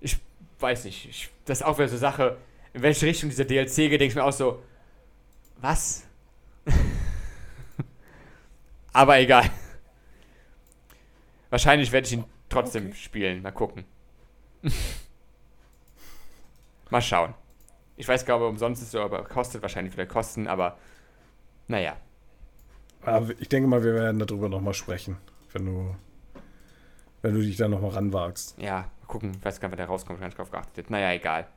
Ich weiß nicht. Ich, das ist auch wieder so eine Sache, in welche Richtung dieser DLC geht, denke ich mir auch so, was? *laughs* Aber egal. Wahrscheinlich werde ich ihn trotzdem Okay. spielen. Mal gucken. *laughs* Mal schauen. Ich weiß gar nicht, ob er umsonst ist, aber kostet wahrscheinlich wieder Kosten, aber naja. Aber ich denke mal, wir werden darüber nochmal sprechen, wenn du, wenn du dich da nochmal ranwagst. Ja, mal gucken. Ich weiß gar nicht, wann der rauskommt, gar nicht drauf geachtet. Naja, egal.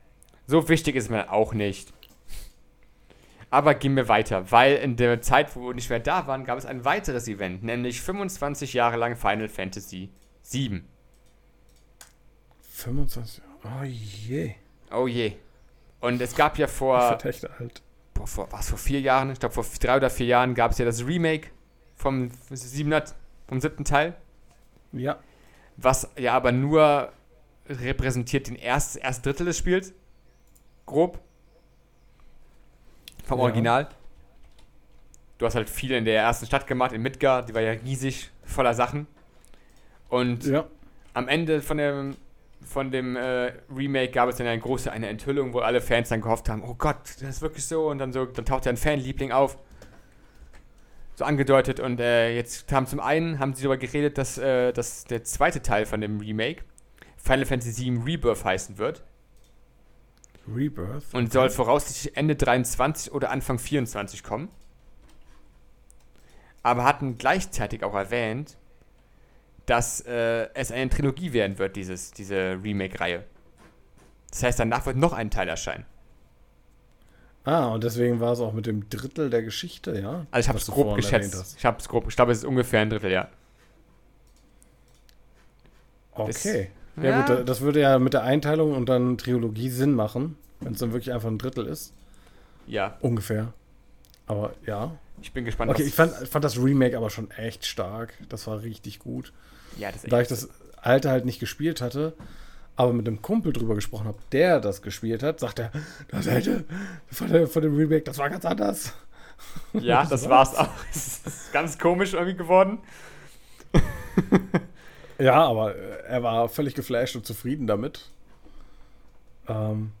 So wichtig ist mir auch nicht. Aber gehen wir weiter, weil in der Zeit, wo wir nicht mehr da waren, gab es ein weiteres Event, nämlich 25 Jahre lang Final Fantasy VII. 25. Oh je. Oh je. Und es gab ja Ich vor, werd echt alt. boah, vor was, vor vier Jahren, ich glaube vor drei oder vier Jahren gab es ja das Remake vom, 7. vom siebten Teil, Ja. Was ja aber nur repräsentiert den erst, erst Drittel des Spiels. Grob. Vom Ja. Original. Du hast halt viel in der ersten Stadt gemacht, in Midgar, die war ja riesig, voller Sachen. Und Ja. am Ende von dem, von dem äh, Remake gab es dann eine große eine Enthüllung, wo alle Fans dann gehofft haben, oh Gott, das ist wirklich so. Und dann so, dann taucht ja ein Fanliebling auf. So angedeutet. Und äh, jetzt haben zum einen haben sie darüber geredet, dass, äh, dass der zweite Teil von dem Remake Final Fantasy VII Rebirth heißen wird. Rebirth. Und soll voraussichtlich Ende 23 oder Anfang 24 kommen. Aber hatten gleichzeitig auch erwähnt, dass äh, es eine Trilogie werden wird, dieses, diese Remake-Reihe. Das heißt, danach wird noch ein Teil erscheinen. Ah, und deswegen war es auch mit dem Drittel der Geschichte, ja? Also ich habe es grob geschätzt. Ich habe es grob, ich glaube, es ist ungefähr ein Drittel, ja. Okay. Das- ja, ja. gut, da- das würde ja mit der Einteilung und dann Trilogie Sinn machen, wenn es dann wirklich einfach ein Drittel ist. Ja, Ungefähr. Aber ja. ich bin gespannt. Okay, ich fand, fand das Remake aber schon echt stark. Das war richtig gut. ja, das ist Da ich das alte halt nicht gespielt hatte, aber mit einem Kumpel drüber gesprochen habe, der das gespielt hat, sagt er, das alte von, der, von dem Remake, das war ganz anders. ja, *laughs* das war's auch. *laughs* Es ist ganz komisch irgendwie geworden. *laughs* Ja, aber äh, er war völlig geflasht und zufrieden damit. Ähm,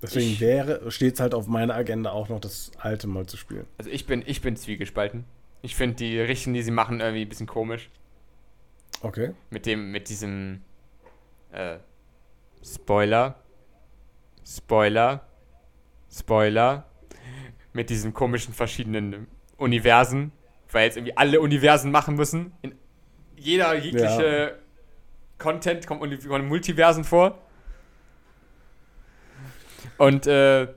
deswegen Ich- wäre, steht es halt auf meiner Agenda auch noch das alte mal zu spielen. Also ich bin, ich bin zwiegespalten. Ich finde die Richtungen, die sie machen, irgendwie ein bisschen komisch. Okay. Mit dem, mit diesem äh, Spoiler. Spoiler. Spoiler. Mit diesen komischen verschiedenen Universen. Weil jetzt irgendwie alle Universen machen müssen. In jeder jegliche Content kommt kommen Multiversen vor. Und äh,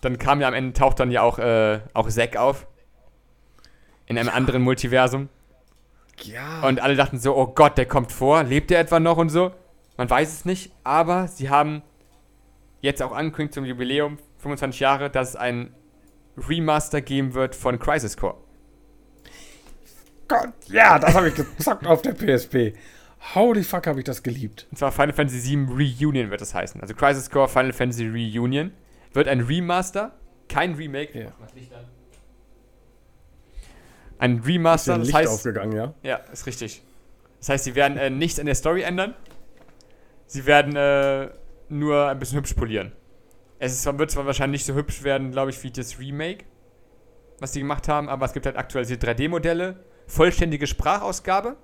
dann kam ja am Ende, taucht dann ja auch, äh, auch Zack auf. In einem anderen Multiversum. Ja. Und alle dachten so, oh Gott, der kommt vor, lebt er etwa noch und so. Man weiß es nicht, aber sie haben jetzt auch angekündigt zum Jubiläum, 25 Jahre, dass es ein Remaster geben wird von Crisis Core. Gott, ja, das habe ich gezockt auf der PSP. Holy fuck, habe ich das geliebt. Und zwar Final Fantasy VII Reunion wird das heißen. Also Crisis Core Final Fantasy Reunion wird ein Remaster, kein Remake. Ja. Ein Ist Remaster, ja das Licht heißt, aufgegangen, ja? Ja, ist richtig. Das heißt, sie werden äh, nichts an der Story ändern. Sie werden äh, nur ein bisschen hübsch polieren. Es ist, wird zwar wahrscheinlich nicht so hübsch werden, glaube ich, wie das Remake, was sie gemacht haben, aber es gibt halt aktualisierte 3D-Modelle, vollständige Sprachausgabe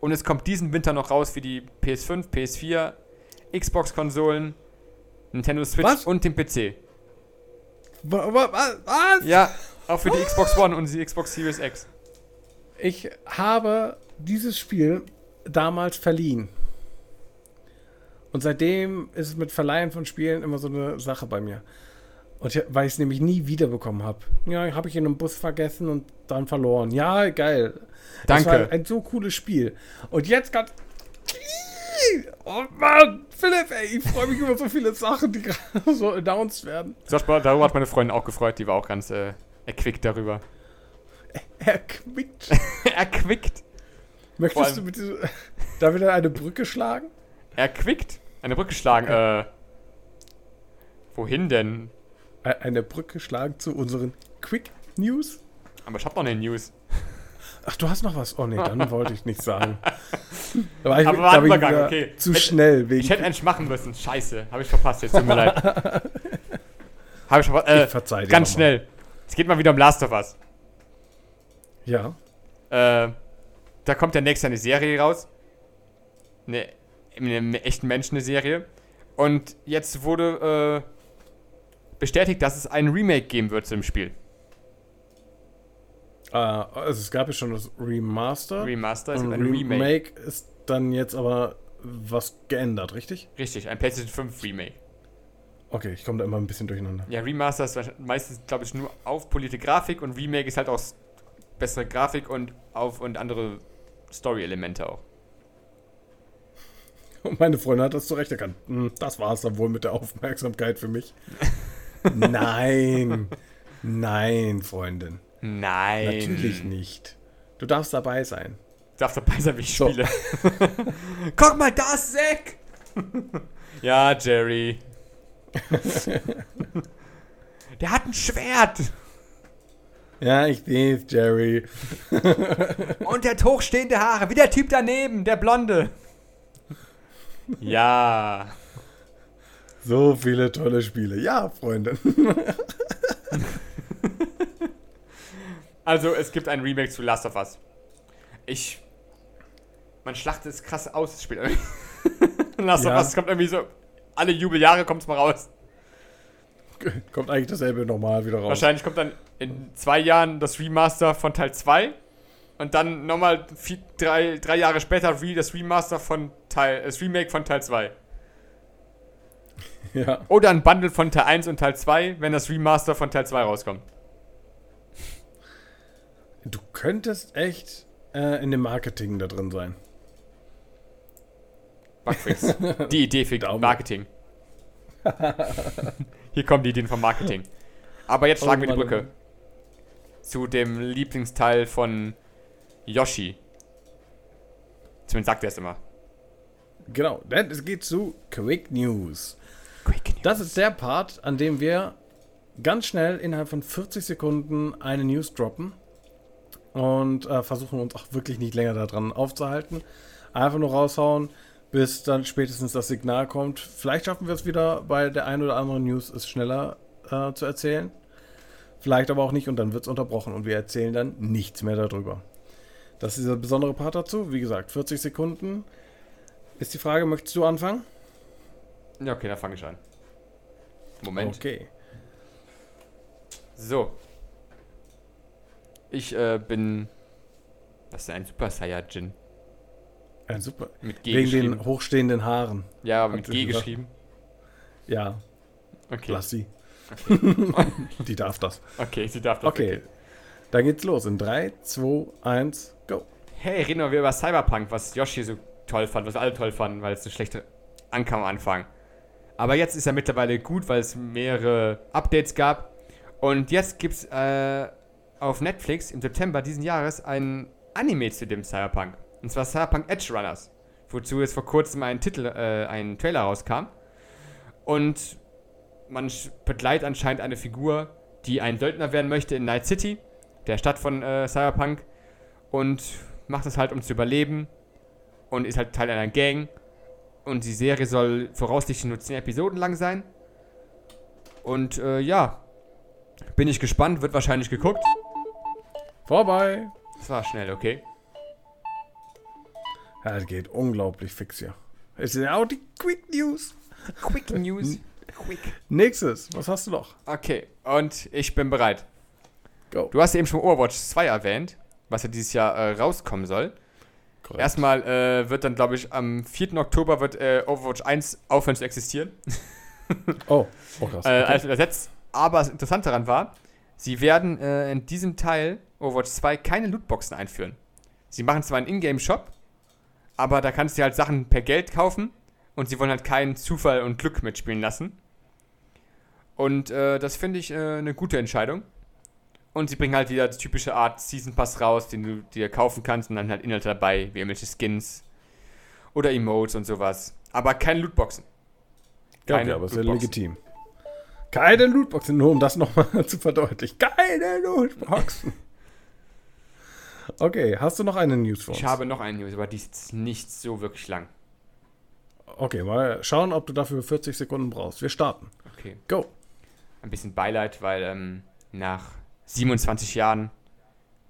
und es kommt diesen Winter noch raus für die PS5, PS4, Xbox-Konsolen, Nintendo Switch Was? und den PC. Wa- wa- wa- Was? Ja, auch für die Xbox One und die Xbox Series X. Ich habe dieses Spiel damals verliehen. Und seitdem ist es mit Verleihen von Spielen immer so eine Sache bei mir. Und ich, weil ich es nämlich nie wiederbekommen habe. Ja, habe ich in einem Bus vergessen und dann verloren. Ja, geil. Das Danke. war ein so cooles Spiel. Und jetzt ganz. Oh Mann, Philipp, ey, ich freue mich über so viele Sachen, die gerade *laughs* so announced werden. Zum Beispiel, darüber hat meine Freundin auch gefreut, die war auch ganz äh, erquickt darüber. Erquickt. *laughs* erquickt? Vor Möchtest du mit diesem. *laughs* Da wieder eine Brücke schlagen? Erquickt? Eine Brücke schlagen, äh. Wohin denn? Eine Brücke schlagen zu unseren Quick News? Aber ich hab noch eine News. Ach, du hast noch was? Oh nee, dann wollte ich nicht sagen. *laughs* Da war ich, Aber da war bin ich Übergang, wieder okay. Zu Hätte- schnell wegen. Ich hätte eigentlich machen müssen. Scheiße. Habe ich verpasst jetzt. Tut mir leid. *laughs* Habe ich verpasst. Äh, Ich verzeih dir ganz schnell. Es geht mal wieder um Last of Us. ja. Äh, da kommt ja nächstes Jahr eine Serie raus. Eine, eine echten Menschen eine Serie. Und jetzt wurde äh, bestätigt, dass es ein Remake geben wird zu dem Spiel. Äh, also es gab ja schon das Remaster. Remaster, gibt ein Remake. Remake ist dann jetzt aber was geändert, richtig? Richtig, ein PlayStation 5 Remake. Okay, ich komme da immer ein bisschen durcheinander. Ja, Remaster ist meistens, glaube ich, nur aufpolierte Grafik und Remake ist halt auch bessere Grafik und auf und andere Story-Elemente auch. Und *laughs* meine Freundin hat das zurecht erkannt. Hm, Das war es dann wohl mit der Aufmerksamkeit für mich. *laughs* Nein. Nein, Freundin. Nein. Natürlich nicht. Du darfst dabei sein. Darf dabei sein, wie ich So. spiele. *laughs* Guck mal, da ist Zack! ja, Jerry. Der hat ein Schwert Ja, ich sehe es, Jerry. und der hat hochstehende Haare, wie der Typ daneben, der Blonde. Ja. So viele tolle Spiele. Ja, Freundin. Also, es gibt ein Remake zu Last of Us. Ich. Man schlachtet es krass aus, das Spiel. *laughs* Last Ja. of Us kommt irgendwie so. Alle Jubeljahre kommt es mal raus. Kommt eigentlich dasselbe nochmal wieder raus. Wahrscheinlich kommt dann in zwei Jahren das Remaster von Teil 2 und dann nochmal drei, drei Jahre später re das Remaster von Teil, das Remake von Teil 2. Ja. Oder ein Bundle von Teil 1 und Teil 2, wenn das Remaster von Teil 2 rauskommt. Du könntest echt äh, in dem Marketing da drin sein. Bugfix. *laughs* Die Idee für Daumen. Marketing. *laughs* Hier kommen die Ideen vom Marketing. Aber jetzt schlagen Oh wir die Brücke zu dem Lieblingsteil von Yoshi. Zumindest sagt er es immer. Genau, denn es geht zu Quick News. Quick News. Das ist der Part, an dem wir ganz schnell innerhalb von 40 Sekunden eine News droppen und äh, versuchen uns auch wirklich nicht länger daran aufzuhalten. Einfach nur raushauen, bis dann spätestens das Signal kommt. Vielleicht schaffen wir es wieder bei der einen oder anderen News, es schneller äh, zu erzählen. Vielleicht aber auch nicht und dann wird es unterbrochen und wir erzählen dann nichts mehr darüber. Das ist dieser besondere Part dazu. Wie gesagt, 40 Sekunden. Ist die Frage, möchtest du anfangen? Ja, okay, dann fange ich an. Moment. Okay. So. Ich äh, bin. Was ist denn ein Super Saiyajin? Ein super. Mit G Wegen den hochstehenden Haaren. ja, aber mit G gesagt. geschrieben. Ja, Okay. lass sie. *laughs* Die darf das. Okay, sie darf das. Okay. Dann geht's los. In 3, 2, 1, go. Hey, reden wir über Cyberpunk, was Yoshi so toll fand, was alle toll fanden, weil es eine schlechte ankam am Anfang. Aber jetzt ist er mittlerweile gut, weil es mehrere Updates gab. Und jetzt gibt's äh, auf Netflix im September diesen Jahres ein Anime zu dem Cyberpunk. Und zwar Cyberpunk Edge Runners. Wozu jetzt vor kurzem ein Titel, äh, ein Trailer rauskam. Und man begleitet anscheinend eine Figur, die ein Söldner werden möchte in Night City, der Stadt von äh, Cyberpunk. Und macht es halt, um zu überleben. Und ist halt Teil einer Gang. Und die Serie soll voraussichtlich nur 10 Episoden lang sein. Und äh, ja, bin ich gespannt, wird wahrscheinlich geguckt. Vorbei. Das war schnell, okay. Ja, das geht unglaublich fix hier. Es sind auch die Quick News. Quick News. *laughs* Quick. Nächstes. Was hast du noch? Okay, und ich bin bereit. Go. Du hast eben schon Overwatch 2 erwähnt, was ja dieses Jahr äh, rauskommen soll. Korrekt. Erstmal äh, wird dann, glaube ich, am 4. Oktober wird äh, Overwatch 1 aufhören zu existieren. *laughs* Oh, oh krass. äh, Okay. als ersetzt. Aber das Interessante daran war, sie werden äh, in diesem Teil Overwatch 2 keine Lootboxen einführen. Sie machen zwar einen Ingame-Shop, aber da kannst du halt Sachen per Geld kaufen und sie wollen halt keinen Zufall und Glück mitspielen lassen. Und äh, das finde ich eine gute Entscheidung. Und sie bringen halt wieder die typische Art Season Pass raus, den du dir kaufen kannst und dann halt Inhalte dabei, wie irgendwelche Skins oder Emotes und sowas. Aber keine Lootboxen. Ja, keine okay, aber sehr Lootboxen. legitim. Keine Lootboxen, nur um das nochmal *laughs* zu verdeutlichen. Keine Lootboxen. *laughs* Okay, hast du noch eine News für uns? Ich habe noch eine News, aber die ist nicht so wirklich lang. Okay, mal schauen, ob du dafür 40 Sekunden brauchst. Wir starten. Okay. Go. Ein bisschen Beileid, weil ähm, nach 27 Jahren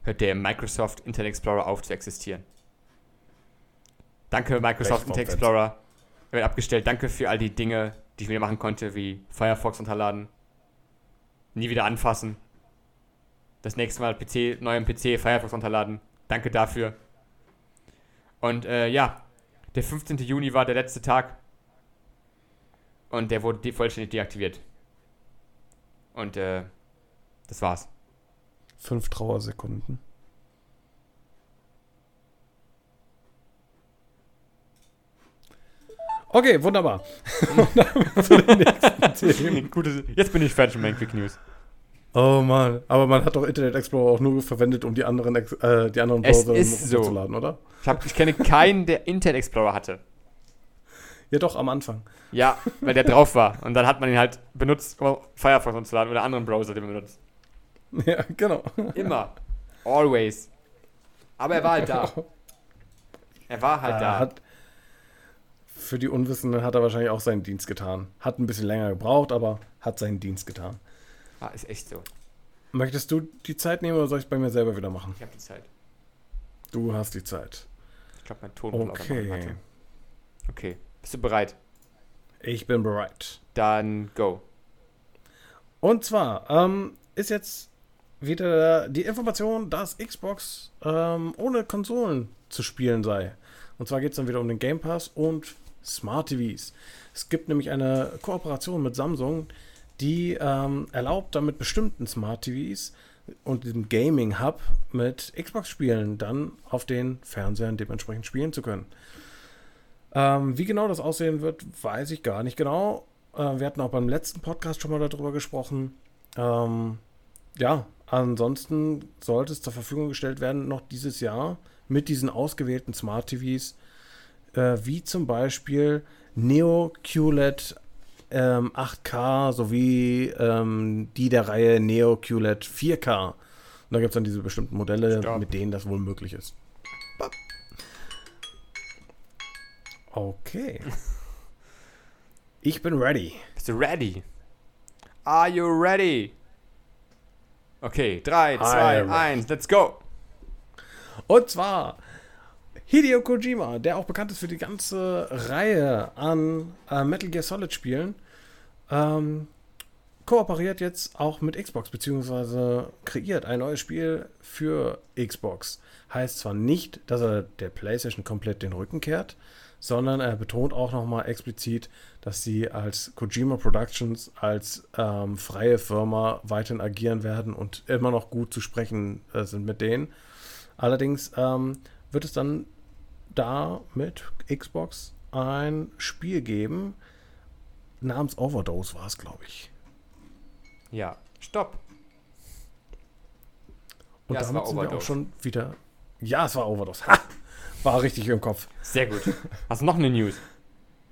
hört der Microsoft Internet Explorer auf zu existieren. Danke, Microsoft Recht Internet Explorer. Er wird abgestellt. Danke für all die Dinge, die ich wieder machen konnte, wie Firefox runterladen. Nie wieder anfassen. Das nächste Mal PC, neu am PC Firefox runterladen. Danke dafür. Und äh, ja, der 15. Juni war der letzte Tag. Und der wurde de vollständig deaktiviert. Und äh, das war's. Fünf Trauersekunden. Okay, wunderbar. *laughs* *laughs* Gute, jetzt bin ich fertig mit meinen Quick News. Oh Mann, aber man hat doch Internet Explorer auch nur verwendet, um die anderen, Ex äh, die anderen Browser ist so. oder? Ich, hab, ich kenne keinen, der Internet Explorer hatte. Ja, doch, am Anfang. Ja, weil der drauf war. Und dann hat man ihn halt benutzt, um Firefox runterzuladen oder anderen Browser, den man benutzt. *laughs* Ja, genau. Immer. Always. Aber er war halt da. *laughs* Er war halt Er da. hat, für die Unwissenden hat er wahrscheinlich auch seinen Dienst getan. Hat ein bisschen länger gebraucht, aber hat seinen Dienst getan. Ah, ist echt so. Möchtest du die Zeit nehmen oder soll ich es bei mir selber wieder machen? Ich habe die Zeit. Du hast die Zeit. Ich glaube, mein Ton. Okay. Warte. Okay. Bist du bereit? Ich bin bereit. Dann go. Und zwar ähm, ist jetzt wieder die Information, dass Xbox ähm, ohne Konsolen zu spielen sei. Und zwar geht es dann wieder um den Game Pass und Smart TVs. Es gibt nämlich eine Kooperation mit Samsung, die ähm, erlaubt, dann mit bestimmten Smart TVs und dem Gaming Hub mit Xbox-Spielen dann auf den Fernsehern dementsprechend spielen zu können. Ähm, wie genau das aussehen wird, weiß ich gar nicht genau. Äh, wir hatten auch beim letzten Podcast schon mal darüber gesprochen. Ähm, ja, ansonsten sollte es zur Verfügung gestellt werden, noch dieses Jahr mit diesen ausgewählten Smart TVs, äh, wie zum Beispiel Neo QLED ähm, 8K sowie ähm, die der Reihe Neo QLED 4K. Und da gibt es dann diese bestimmten Modelle, Stopp. mit denen das wohl möglich ist. Okay. *laughs* Ich bin ready. Bist du ready? Are you ready? Okay, 3, 2, I'm ready. 1, let's go. Und zwar Hideo Kojima, der auch bekannt ist für die ganze Reihe an äh, Metal Gear Solid Spielen, ähm, kooperiert jetzt auch mit Xbox, beziehungsweise kreiert ein neues Spiel für Xbox. Heißt zwar nicht, dass er der PlayStation komplett den Rücken kehrt, sondern er betont auch nochmal explizit, dass sie als Kojima Productions als ähm, freie Firma weiterhin agieren werden und immer noch gut zu sprechen äh, sind mit denen. Allerdings ähm, wird es dann da mit Xbox ein Spiel geben, namens Overdose war es, glaube ich. Ja, stopp. Und Ja, damit sind wir auch schon wieder. Ja, es war Overdose. Ha! War richtig im Kopf. Sehr gut. Hast du noch eine News?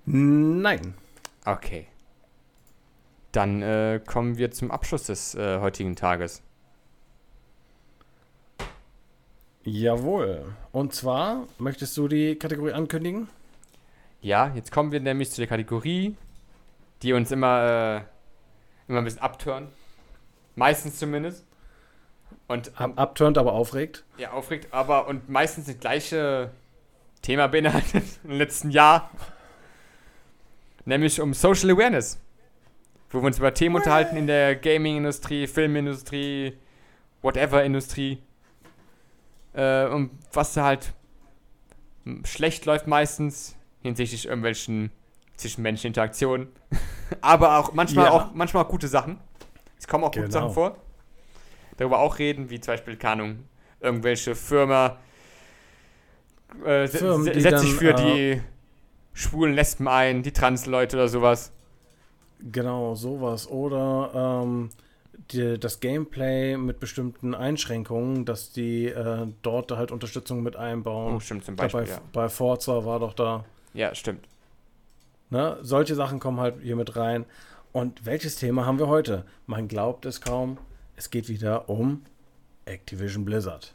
Nein. Okay. Dann äh, kommen wir zum Abschluss des äh, heutigen Tages. Jawohl. Und zwar, möchtest du die Kategorie ankündigen? Ja, jetzt kommen wir nämlich zu der Kategorie, die uns immer, äh, immer ein bisschen abtören. Meistens zumindest. Und Ab abturnt, aber aufregt. ja, aufregt, aber und meistens das gleiche Thema beinhaltet *laughs* im letzten Jahr. Nämlich um Social Awareness. Wo wir uns über Themen unterhalten in der Gaming-Industrie, Filmindustrie, whatever Industrie. Äh, und was halt schlecht läuft meistens hinsichtlich irgendwelchen zwischenmenschlichen Interaktionen. *laughs* Aber auch manchmal, Ja. auch manchmal auch gute Sachen. Es kommen auch gute Genau. Sachen vor. Darüber auch reden, wie zum Beispiel, keine irgendwelche Firma äh, Firmen, setzt sich dann, für äh, die schwulen Lesben ein, die Transleute oder sowas. Genau, sowas. Oder ähm, die, das Gameplay mit bestimmten Einschränkungen, dass die äh, dort halt Unterstützung mit einbauen. Oh, stimmt, zum Ich glaub, Beispiel, bei, ja. bei Forza war doch da. Ja, stimmt. Ne? Solche Sachen kommen halt hier mit rein. Und welches Thema haben wir heute? Man glaubt es kaum. Es geht wieder um Activision Blizzard.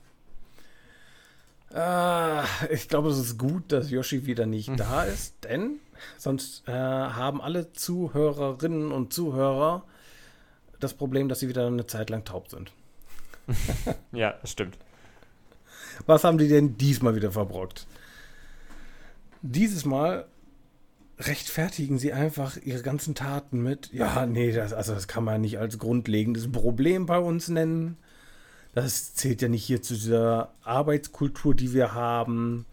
Ah, ich glaube, es ist gut, dass Yoshi wieder nicht da ist, denn sonst äh, haben alle Zuhörerinnen und Zuhörer das Problem, dass sie wieder eine Zeit lang taub sind. *laughs* Ja, das stimmt. Was haben die denn diesmal wieder verbrockt? Dieses Mal rechtfertigen sie einfach ihre ganzen Taten mit, ja, nee, das, also das kann man nicht als grundlegendes Problem bei uns nennen. Das zählt ja nicht hier zu dieser Arbeitskultur, die wir haben.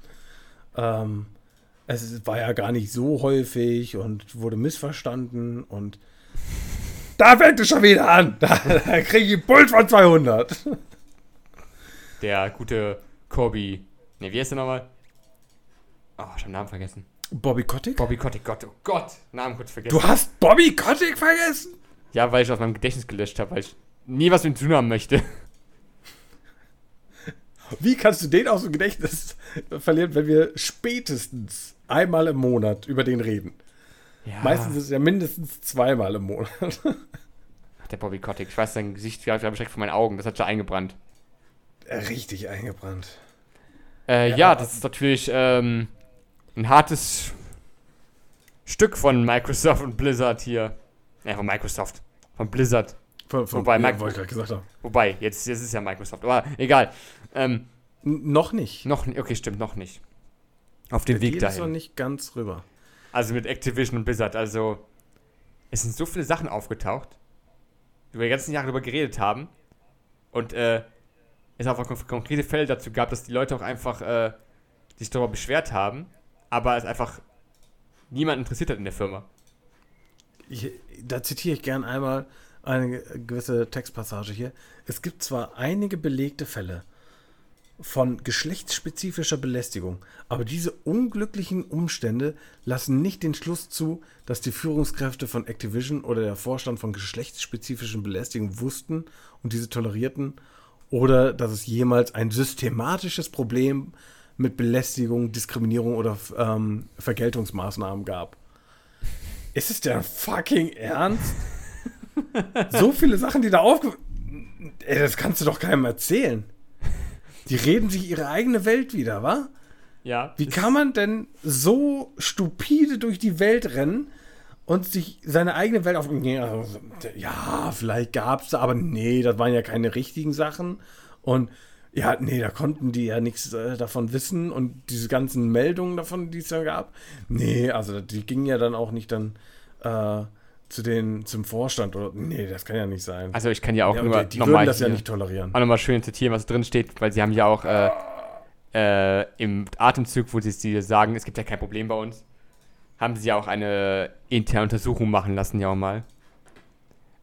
Ähm, es war ja gar nicht so häufig und wurde missverstanden und da fängt es schon wieder an. *laughs* Da, da kriege ich Puls von 200. Der gute Kobe. Ne, wie heißt der nochmal? Oh, ich hab den Namen vergessen. Bobby Kotick? Bobby Kotick, Gott, oh Gott, Namen kurz vergessen. Du hast Bobby Kotick vergessen? Ja, weil ich aus meinem Gedächtnis gelöscht habe, weil ich nie was mit ihm zu tun haben möchte. *laughs* Wie kannst du den aus dem Gedächtnis verlieren, wenn wir spätestens einmal im Monat über den reden? Ja. Meistens ist es ja mindestens zweimal im Monat. Der Bobby Kotick. Ich weiß, sein Gesicht, ich habe direkt vor meinen Augen. Das hat schon eingebrannt. Richtig eingebrannt. Äh, ja. Ja. das ist natürlich ähm, ein hartes Stück von Microsoft und Blizzard hier. Ja, von Microsoft. Von Blizzard. Von, von, Wobei, ja, ich gerade gesagt haben. Wobei, jetzt, jetzt ist ja Microsoft. Aber egal. Ähm, noch nicht. noch. Okay, stimmt, noch nicht. Auf dem Weg Deal ist noch dahin. nicht ganz rüber. Also mit Activision und Blizzard. Also, es sind so viele Sachen aufgetaucht, über die ganzen Jahre darüber geredet haben. Und äh, es auch konk- konkrete Fälle dazu gab, dass die Leute auch einfach äh, sich darüber beschwert haben, aber es einfach niemand interessiert hat in der Firma. Ich, da zitiere ich gern einmal eine gewisse Textpassage hier. Es gibt zwar einige belegte Fälle von geschlechtsspezifischer Belästigung, aber diese unglücklichen Umstände lassen nicht den Schluss zu, dass die Führungskräfte von Activision oder der Vorstand von geschlechtsspezifischen Belästigung wussten und diese tolerierten oder dass es jemals ein systematisches Problem mit Belästigung, Diskriminierung oder ähm, Vergeltungsmaßnahmen gab. Ist es der fucking Ernst? so viele Sachen, die da aufge... Ey, das kannst du doch keinem erzählen. Die reden sich ihre eigene Welt wieder, wa? Ja. Wie kann man denn so stupide durch die Welt rennen und sich seine eigene Welt auf... Ja, ja vielleicht gab es, aber nee, das waren ja keine richtigen Sachen. Und ja, nee, da konnten die ja nichts äh, davon wissen und diese ganzen Meldungen davon, die es da gab. Nee, also die gingen ja dann auch nicht dann äh, zu den, zum Vorstand oder. Nee, das kann ja nicht sein. Also ich kann ja auch ja, nur die die nochmal würden das ja nicht tolerieren. auch nochmal schön zitieren, was drin steht, weil sie haben ja auch äh, äh, im Atemzug, wo sie sie sagen, es gibt ja kein Problem bei uns, haben sie ja auch eine interne Untersuchung machen lassen, ja auch mal.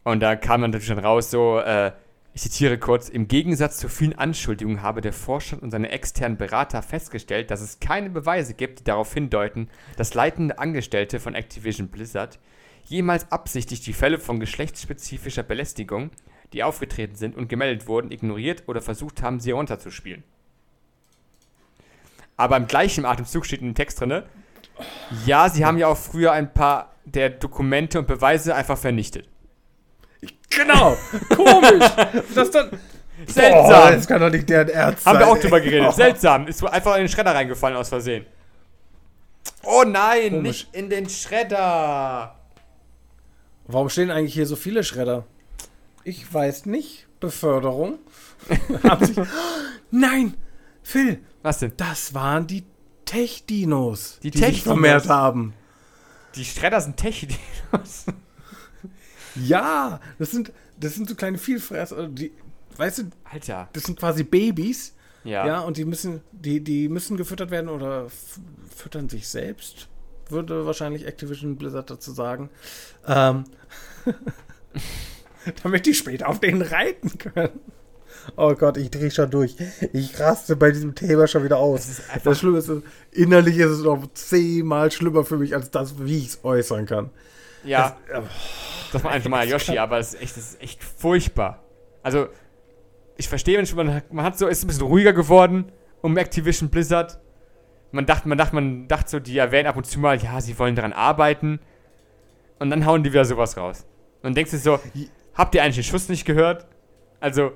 Und da kam dann natürlich dann raus, so, äh, ich zitiere kurz, im Gegensatz zu vielen Anschuldigungen habe der Vorstand und seine externen Berater festgestellt, dass es keine Beweise gibt, die darauf hindeuten, dass leitende Angestellte von Activision Blizzard jemals absichtlich die Fälle von geschlechtsspezifischer Belästigung, die aufgetreten sind und gemeldet wurden, ignoriert oder versucht haben, sie runterzuspielen. Aber im gleichen Atemzug steht in dem Text drin, ja, sie haben ja auch früher ein paar der Dokumente und Beweise einfach vernichtet. Genau! Komisch! das dann. Seltsam. Boah, das kann doch nicht deren Ernst Haben sein. wir auch drüber geredet. Seltsam. Ist einfach in den Schredder reingefallen aus Versehen. Oh nein, Komisch. nicht in den Schredder. Warum stehen eigentlich hier so viele Schredder? Ich weiß nicht. Beförderung. *laughs* Haben sich- Nein! Phil, Was denn? das waren die Tech-Dinos, Die sich Tech-Dinos? vermehrt haben. Die Schredder sind Tech-Dinos. Ja, das sind, das sind so kleine Vielfresser. Die, weißt du, Alter. das sind quasi Babys, Ja. Ja, und die müssen, die, die müssen gefüttert werden oder füttern sich selbst, würde wahrscheinlich Activision Blizzard dazu sagen. Ähm, *laughs* damit die später auf denen reiten können. Oh Gott, ich drehe schon durch. Ich raste bei diesem Thema schon wieder aus. Das ist Das Schlimme ist, innerlich ist es noch zehnmal schlimmer für mich, als das, wie ich es äußern kann. Ja, Es, äh, das war ein normaler *laughs* Yoshi, aber es ist echt, das ist echt furchtbar. Also, ich verstehe, wenn man, man hat so, ist ein bisschen ruhiger geworden um Activision Blizzard. Man dachte, man dachte, man dachte so, die erwähnen ab und zu mal, ja, sie wollen daran arbeiten. Und dann hauen die wieder sowas raus. Und denkst du so, habt ihr eigentlich den Schuss nicht gehört? Also,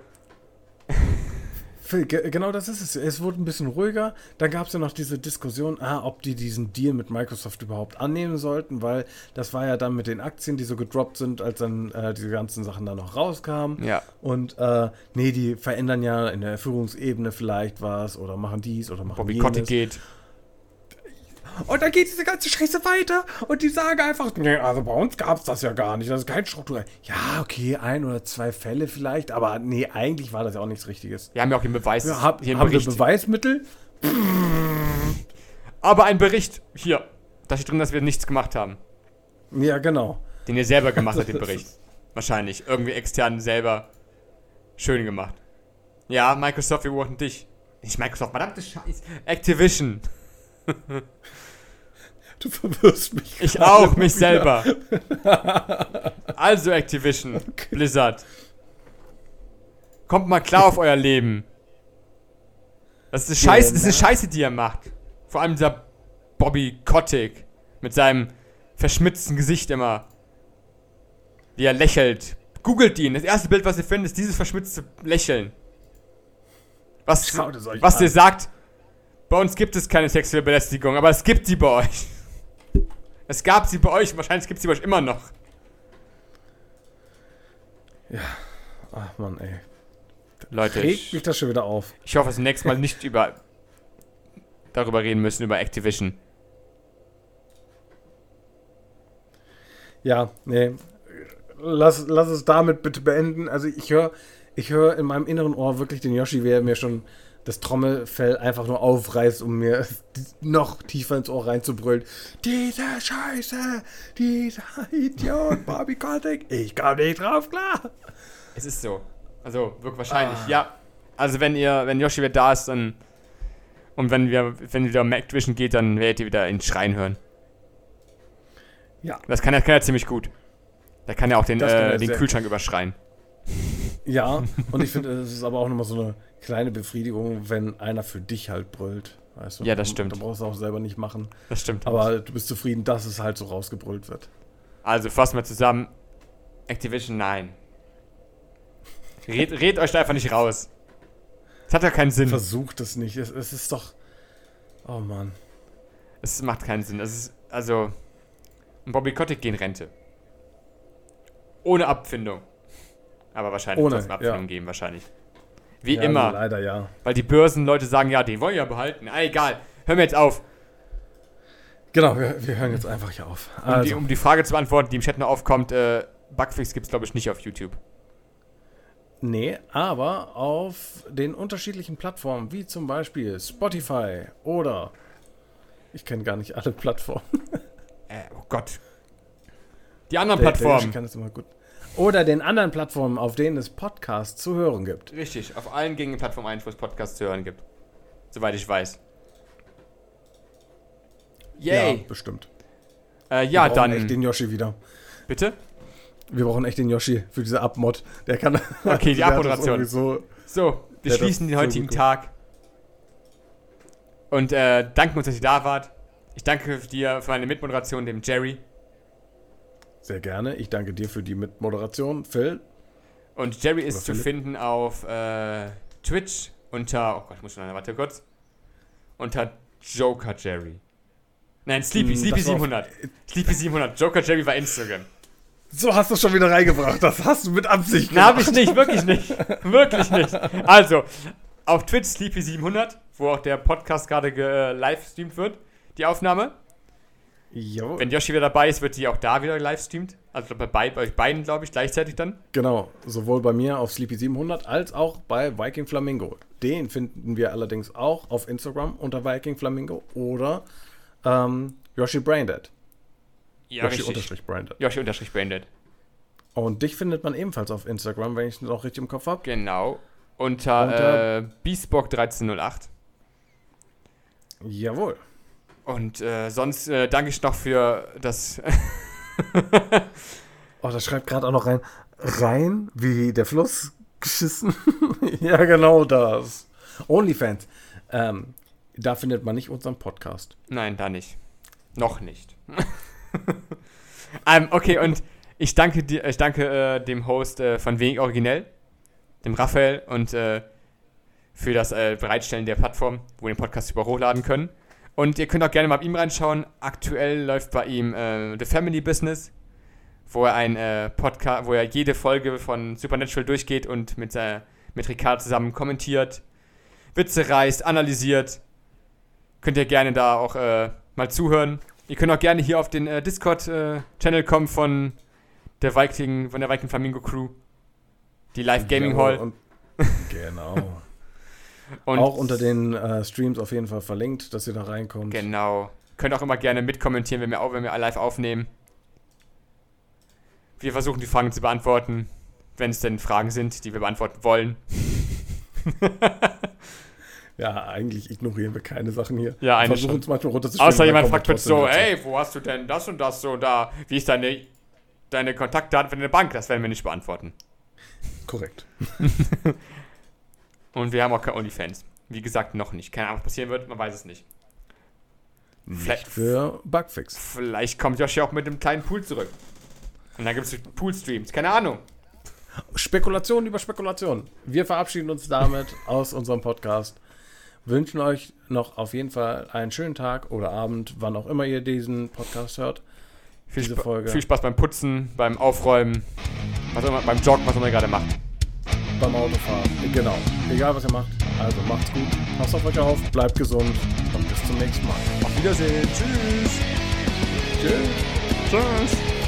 genau das ist es. Es wurde ein bisschen ruhiger. Dann gab es ja noch diese Diskussion, ah, ob die diesen Deal mit Microsoft überhaupt annehmen sollten, weil das war ja dann mit den Aktien, die so gedroppt sind, als dann äh, diese ganzen Sachen dann noch rauskamen. ja. Und äh, nee, die verändern ja in der Führungsebene vielleicht was oder machen dies oder machen Bobby jenes. Kotick geht. Und dann geht diese ganze Scheiße weiter und die sagen einfach, nee, also bei uns gab es das ja gar nicht, das ist kein Struktur. Ja, okay, ein oder zwei Fälle vielleicht, aber nee, eigentlich war das ja auch nichts Richtiges. Wir haben ja auch den Beweis Wir hab, hier haben wir Bericht. Beweismittel? Aber ein Bericht hier. Da steht drin, dass wir nichts gemacht haben. Ja, genau. Den ihr selber gemacht habt, den *laughs* Bericht. Wahrscheinlich. Irgendwie extern selber schön gemacht. Ja, Microsoft, wir beobachten dich. Nicht Microsoft, verdammte Scheiß. Activision. *laughs* Du verwirrst mich. Ich auch, mich wieder. selber. *laughs* Also Activision, Blizzard. Kommt mal klar auf euer Leben. Das ist eine Scheiße, das ist eine Scheiße, die ihr macht. Vor allem dieser Bobby Kotick mit seinem verschmitzten Gesicht immer. Wie er lächelt. Googelt ihn. Das erste Bild, was ihr findet, ist dieses verschmitzte Lächeln. Was, was an. dir sagt, bei uns gibt es keine sexuelle Belästigung, aber es gibt sie bei euch. Es gab sie bei euch, wahrscheinlich gibt es sie bei euch immer noch. Ach Mann, ey. Leute, Regt ich, mich das schon wieder auf. ich hoffe, dass wir nächstes Mal nicht über darüber reden müssen, über Activision. Ja, nee. Lass, lass es damit bitte beenden. Also ich höre ich hör in meinem inneren Ohr wirklich den Yoshi, wie er mir schon das Trommelfell einfach nur aufreißt, um mir *laughs* noch tiefer ins Ohr reinzubrüllen. Diese Scheiße, dieser Idiot, *laughs* Bobby Kotick, ich komme nicht drauf klar. Es ist so. Also, wirklich wahrscheinlich, ja. Also, wenn ihr, wenn Yoshi wieder da ist, dann. Und wenn wir, wenn wieder um Activision geht, dann werdet ihr wieder ihn schreien hören. Ja. Das kann er, kann er ziemlich gut. Da kann er auch den, Das äh, den Kühlschrank überschreien. Ja, und ich finde, es ist aber auch nochmal so eine kleine Befriedigung, wenn einer für dich halt brüllt. Weißt du? Ja, das stimmt. Da brauchst du auch selber nicht machen. Das stimmt. Aber du bist zufrieden, dass es halt so rausgebrüllt wird. Also, fassen wir zusammen. Activision, nein. Red, red euch da einfach nicht raus. Es hat ja keinen Sinn. Versucht es nicht. Es, es ist doch. Oh Mann. Es macht keinen Sinn. Es ist, also. Bobby Kotick geht in Rente. Ohne Abfindung. Aber wahrscheinlich wird es eine Abfindung ja. geben, wahrscheinlich. Wie Ja, immer. Leider ja. Weil die Börsenleute sagen, ja, den wollen wir ja behalten. Ah, egal. Hör mir jetzt auf. Genau, wir, wir hören jetzt einfach hier auf. Um, die, Also, um die Frage zu beantworten, die im Chat noch aufkommt, äh, Bugfix gibt es, glaube ich, nicht auf YouTube. nee, aber auf den unterschiedlichen Plattformen, wie zum Beispiel Spotify oder. Ich kenne gar nicht alle Plattformen. *laughs* Äh, oh Gott. Die anderen Der- der Plattformen. kann das immer gut. Oder den anderen Plattformen, auf denen es Podcasts zu hören gibt. Richtig, auf allen gängigen Plattformen ein, wo es Podcasts zu hören gibt. Soweit ich weiß. Yay! Ja, bestimmt. Ja, äh, Wir ja brauchen dann. echt den Yoshi wieder. Bitte? Wir brauchen echt den Yoshi für diese Abmod. Der kann. Okay, die *laughs* Abmoderation. So, So, wir schließen den so heutigen gut. Tag. Und äh, danken uns, dass ihr da wart. Ich danke dir für meine Mitmoderation, dem Jerry. Sehr gerne. Ich danke dir für die Mitmoderation, Phil. Und Jerry ist Oder zu Philipp. finden auf äh, Twitch unter. Oh Gott, ich muss schon, warte kurz. Unter Joker Jerry. Nein, Sleepy, Hm, Sleepy das war auf- 700. Sleepy 700. Joker Jerry war Instagram. So hast du schon wieder reingebracht. Das hast du mit Absicht Na, hab ich nicht, wirklich nicht. wirklich nicht. Also, auf Twitch Sleepy700, wo auch der Podcast gerade ge- äh, live streamt wird, die Aufnahme. Jawohl. Wenn Yoshi wieder dabei ist, wird die auch da wieder live streamt. Also bei, bei, euch beiden, glaube ich, gleichzeitig dann. Genau, sowohl bei mir auf Sleepy 700 als auch bei Viking Flamingo. Den finden wir allerdings auch auf Instagram unter Viking Flamingo oder ähm, Yoshi Braindead. Ja, Yoshi richtig. unterstrich Braindead. Yoshi unterstrich Branded. Und dich findet man ebenfalls auf Instagram, wenn ich es noch richtig im Kopf habe. Genau. Unter, Unter- äh, Beastbock1308. Jawohl. Und äh, sonst äh, danke ich noch für das. *laughs* Oh, da schreibt gerade auch noch rein. Rein wie der Fluss geschissen. *laughs* ja, genau das. OnlyFans. Ähm, da findet man nicht unseren Podcast. Nein, da nicht. Noch nicht. *laughs* ähm, okay, und ich danke dir, ich danke äh, dem Host äh, von Wenig Originell, dem Raphael, und äh, für das äh, Bereitstellen der Plattform, wo wir den Podcast über hochladen können. Und ihr könnt auch gerne mal bei ihm reinschauen. Aktuell läuft bei ihm äh, The Family Business, wo er ein äh, Podcast, wo er jede Folge von Supernatural durchgeht und mit, äh, mit Ricard zusammen kommentiert, Witze reißt, analysiert. Könnt ihr gerne da auch äh, mal zuhören. Ihr könnt auch gerne hier auf den äh, Discord-Channel kommen von der Viking, von der Viking Flamingo Crew. Die Live Gaming Hall. Und, *laughs* genau. Und auch unter den äh, Streams auf jeden Fall verlinkt, dass ihr da reinkommt. Genau. Könnt auch immer gerne mitkommentieren, wenn wir, au- wenn wir live aufnehmen. Wir versuchen die Fragen zu beantworten, wenn es denn Fragen sind, die wir beantworten wollen. *laughs* Ja, eigentlich ignorieren wir keine Sachen hier. Ja, Versuchen es manchmal runterzuschreiben. Außer jemand fragt trotzdem so, dazu. ey, wo hast du denn das und das so da? Wie ist deine, deine Kontaktdaten für deine Bank? Das werden wir nicht beantworten. Korrekt. *laughs* Und wir haben auch keine OnlyFans. Wie gesagt, noch nicht. Keine Ahnung, was passieren wird, man weiß es nicht. Vielleicht, Nicht für Bugfix. vielleicht kommt Joshi auch mit einem kleinen Pool zurück. Und dann gibt es Pool-Streams. Keine Ahnung. Spekulation über Spekulation. Wir verabschieden uns damit *laughs* aus unserem Podcast. Wünschen euch noch auf jeden Fall einen schönen Tag oder Abend, wann auch immer ihr diesen Podcast hört. Viel, Folge. viel Spaß beim Putzen, beim Aufräumen, was immer, beim Joggen, was auch immer ihr gerade macht. Beim Autofahren. Genau. Egal was ihr macht. Also macht's gut. Passt auf euch auf. Bleibt gesund. Und bis zum nächsten Mal. Auf Wiedersehen. Tschüss. Tschüss. Tschüss.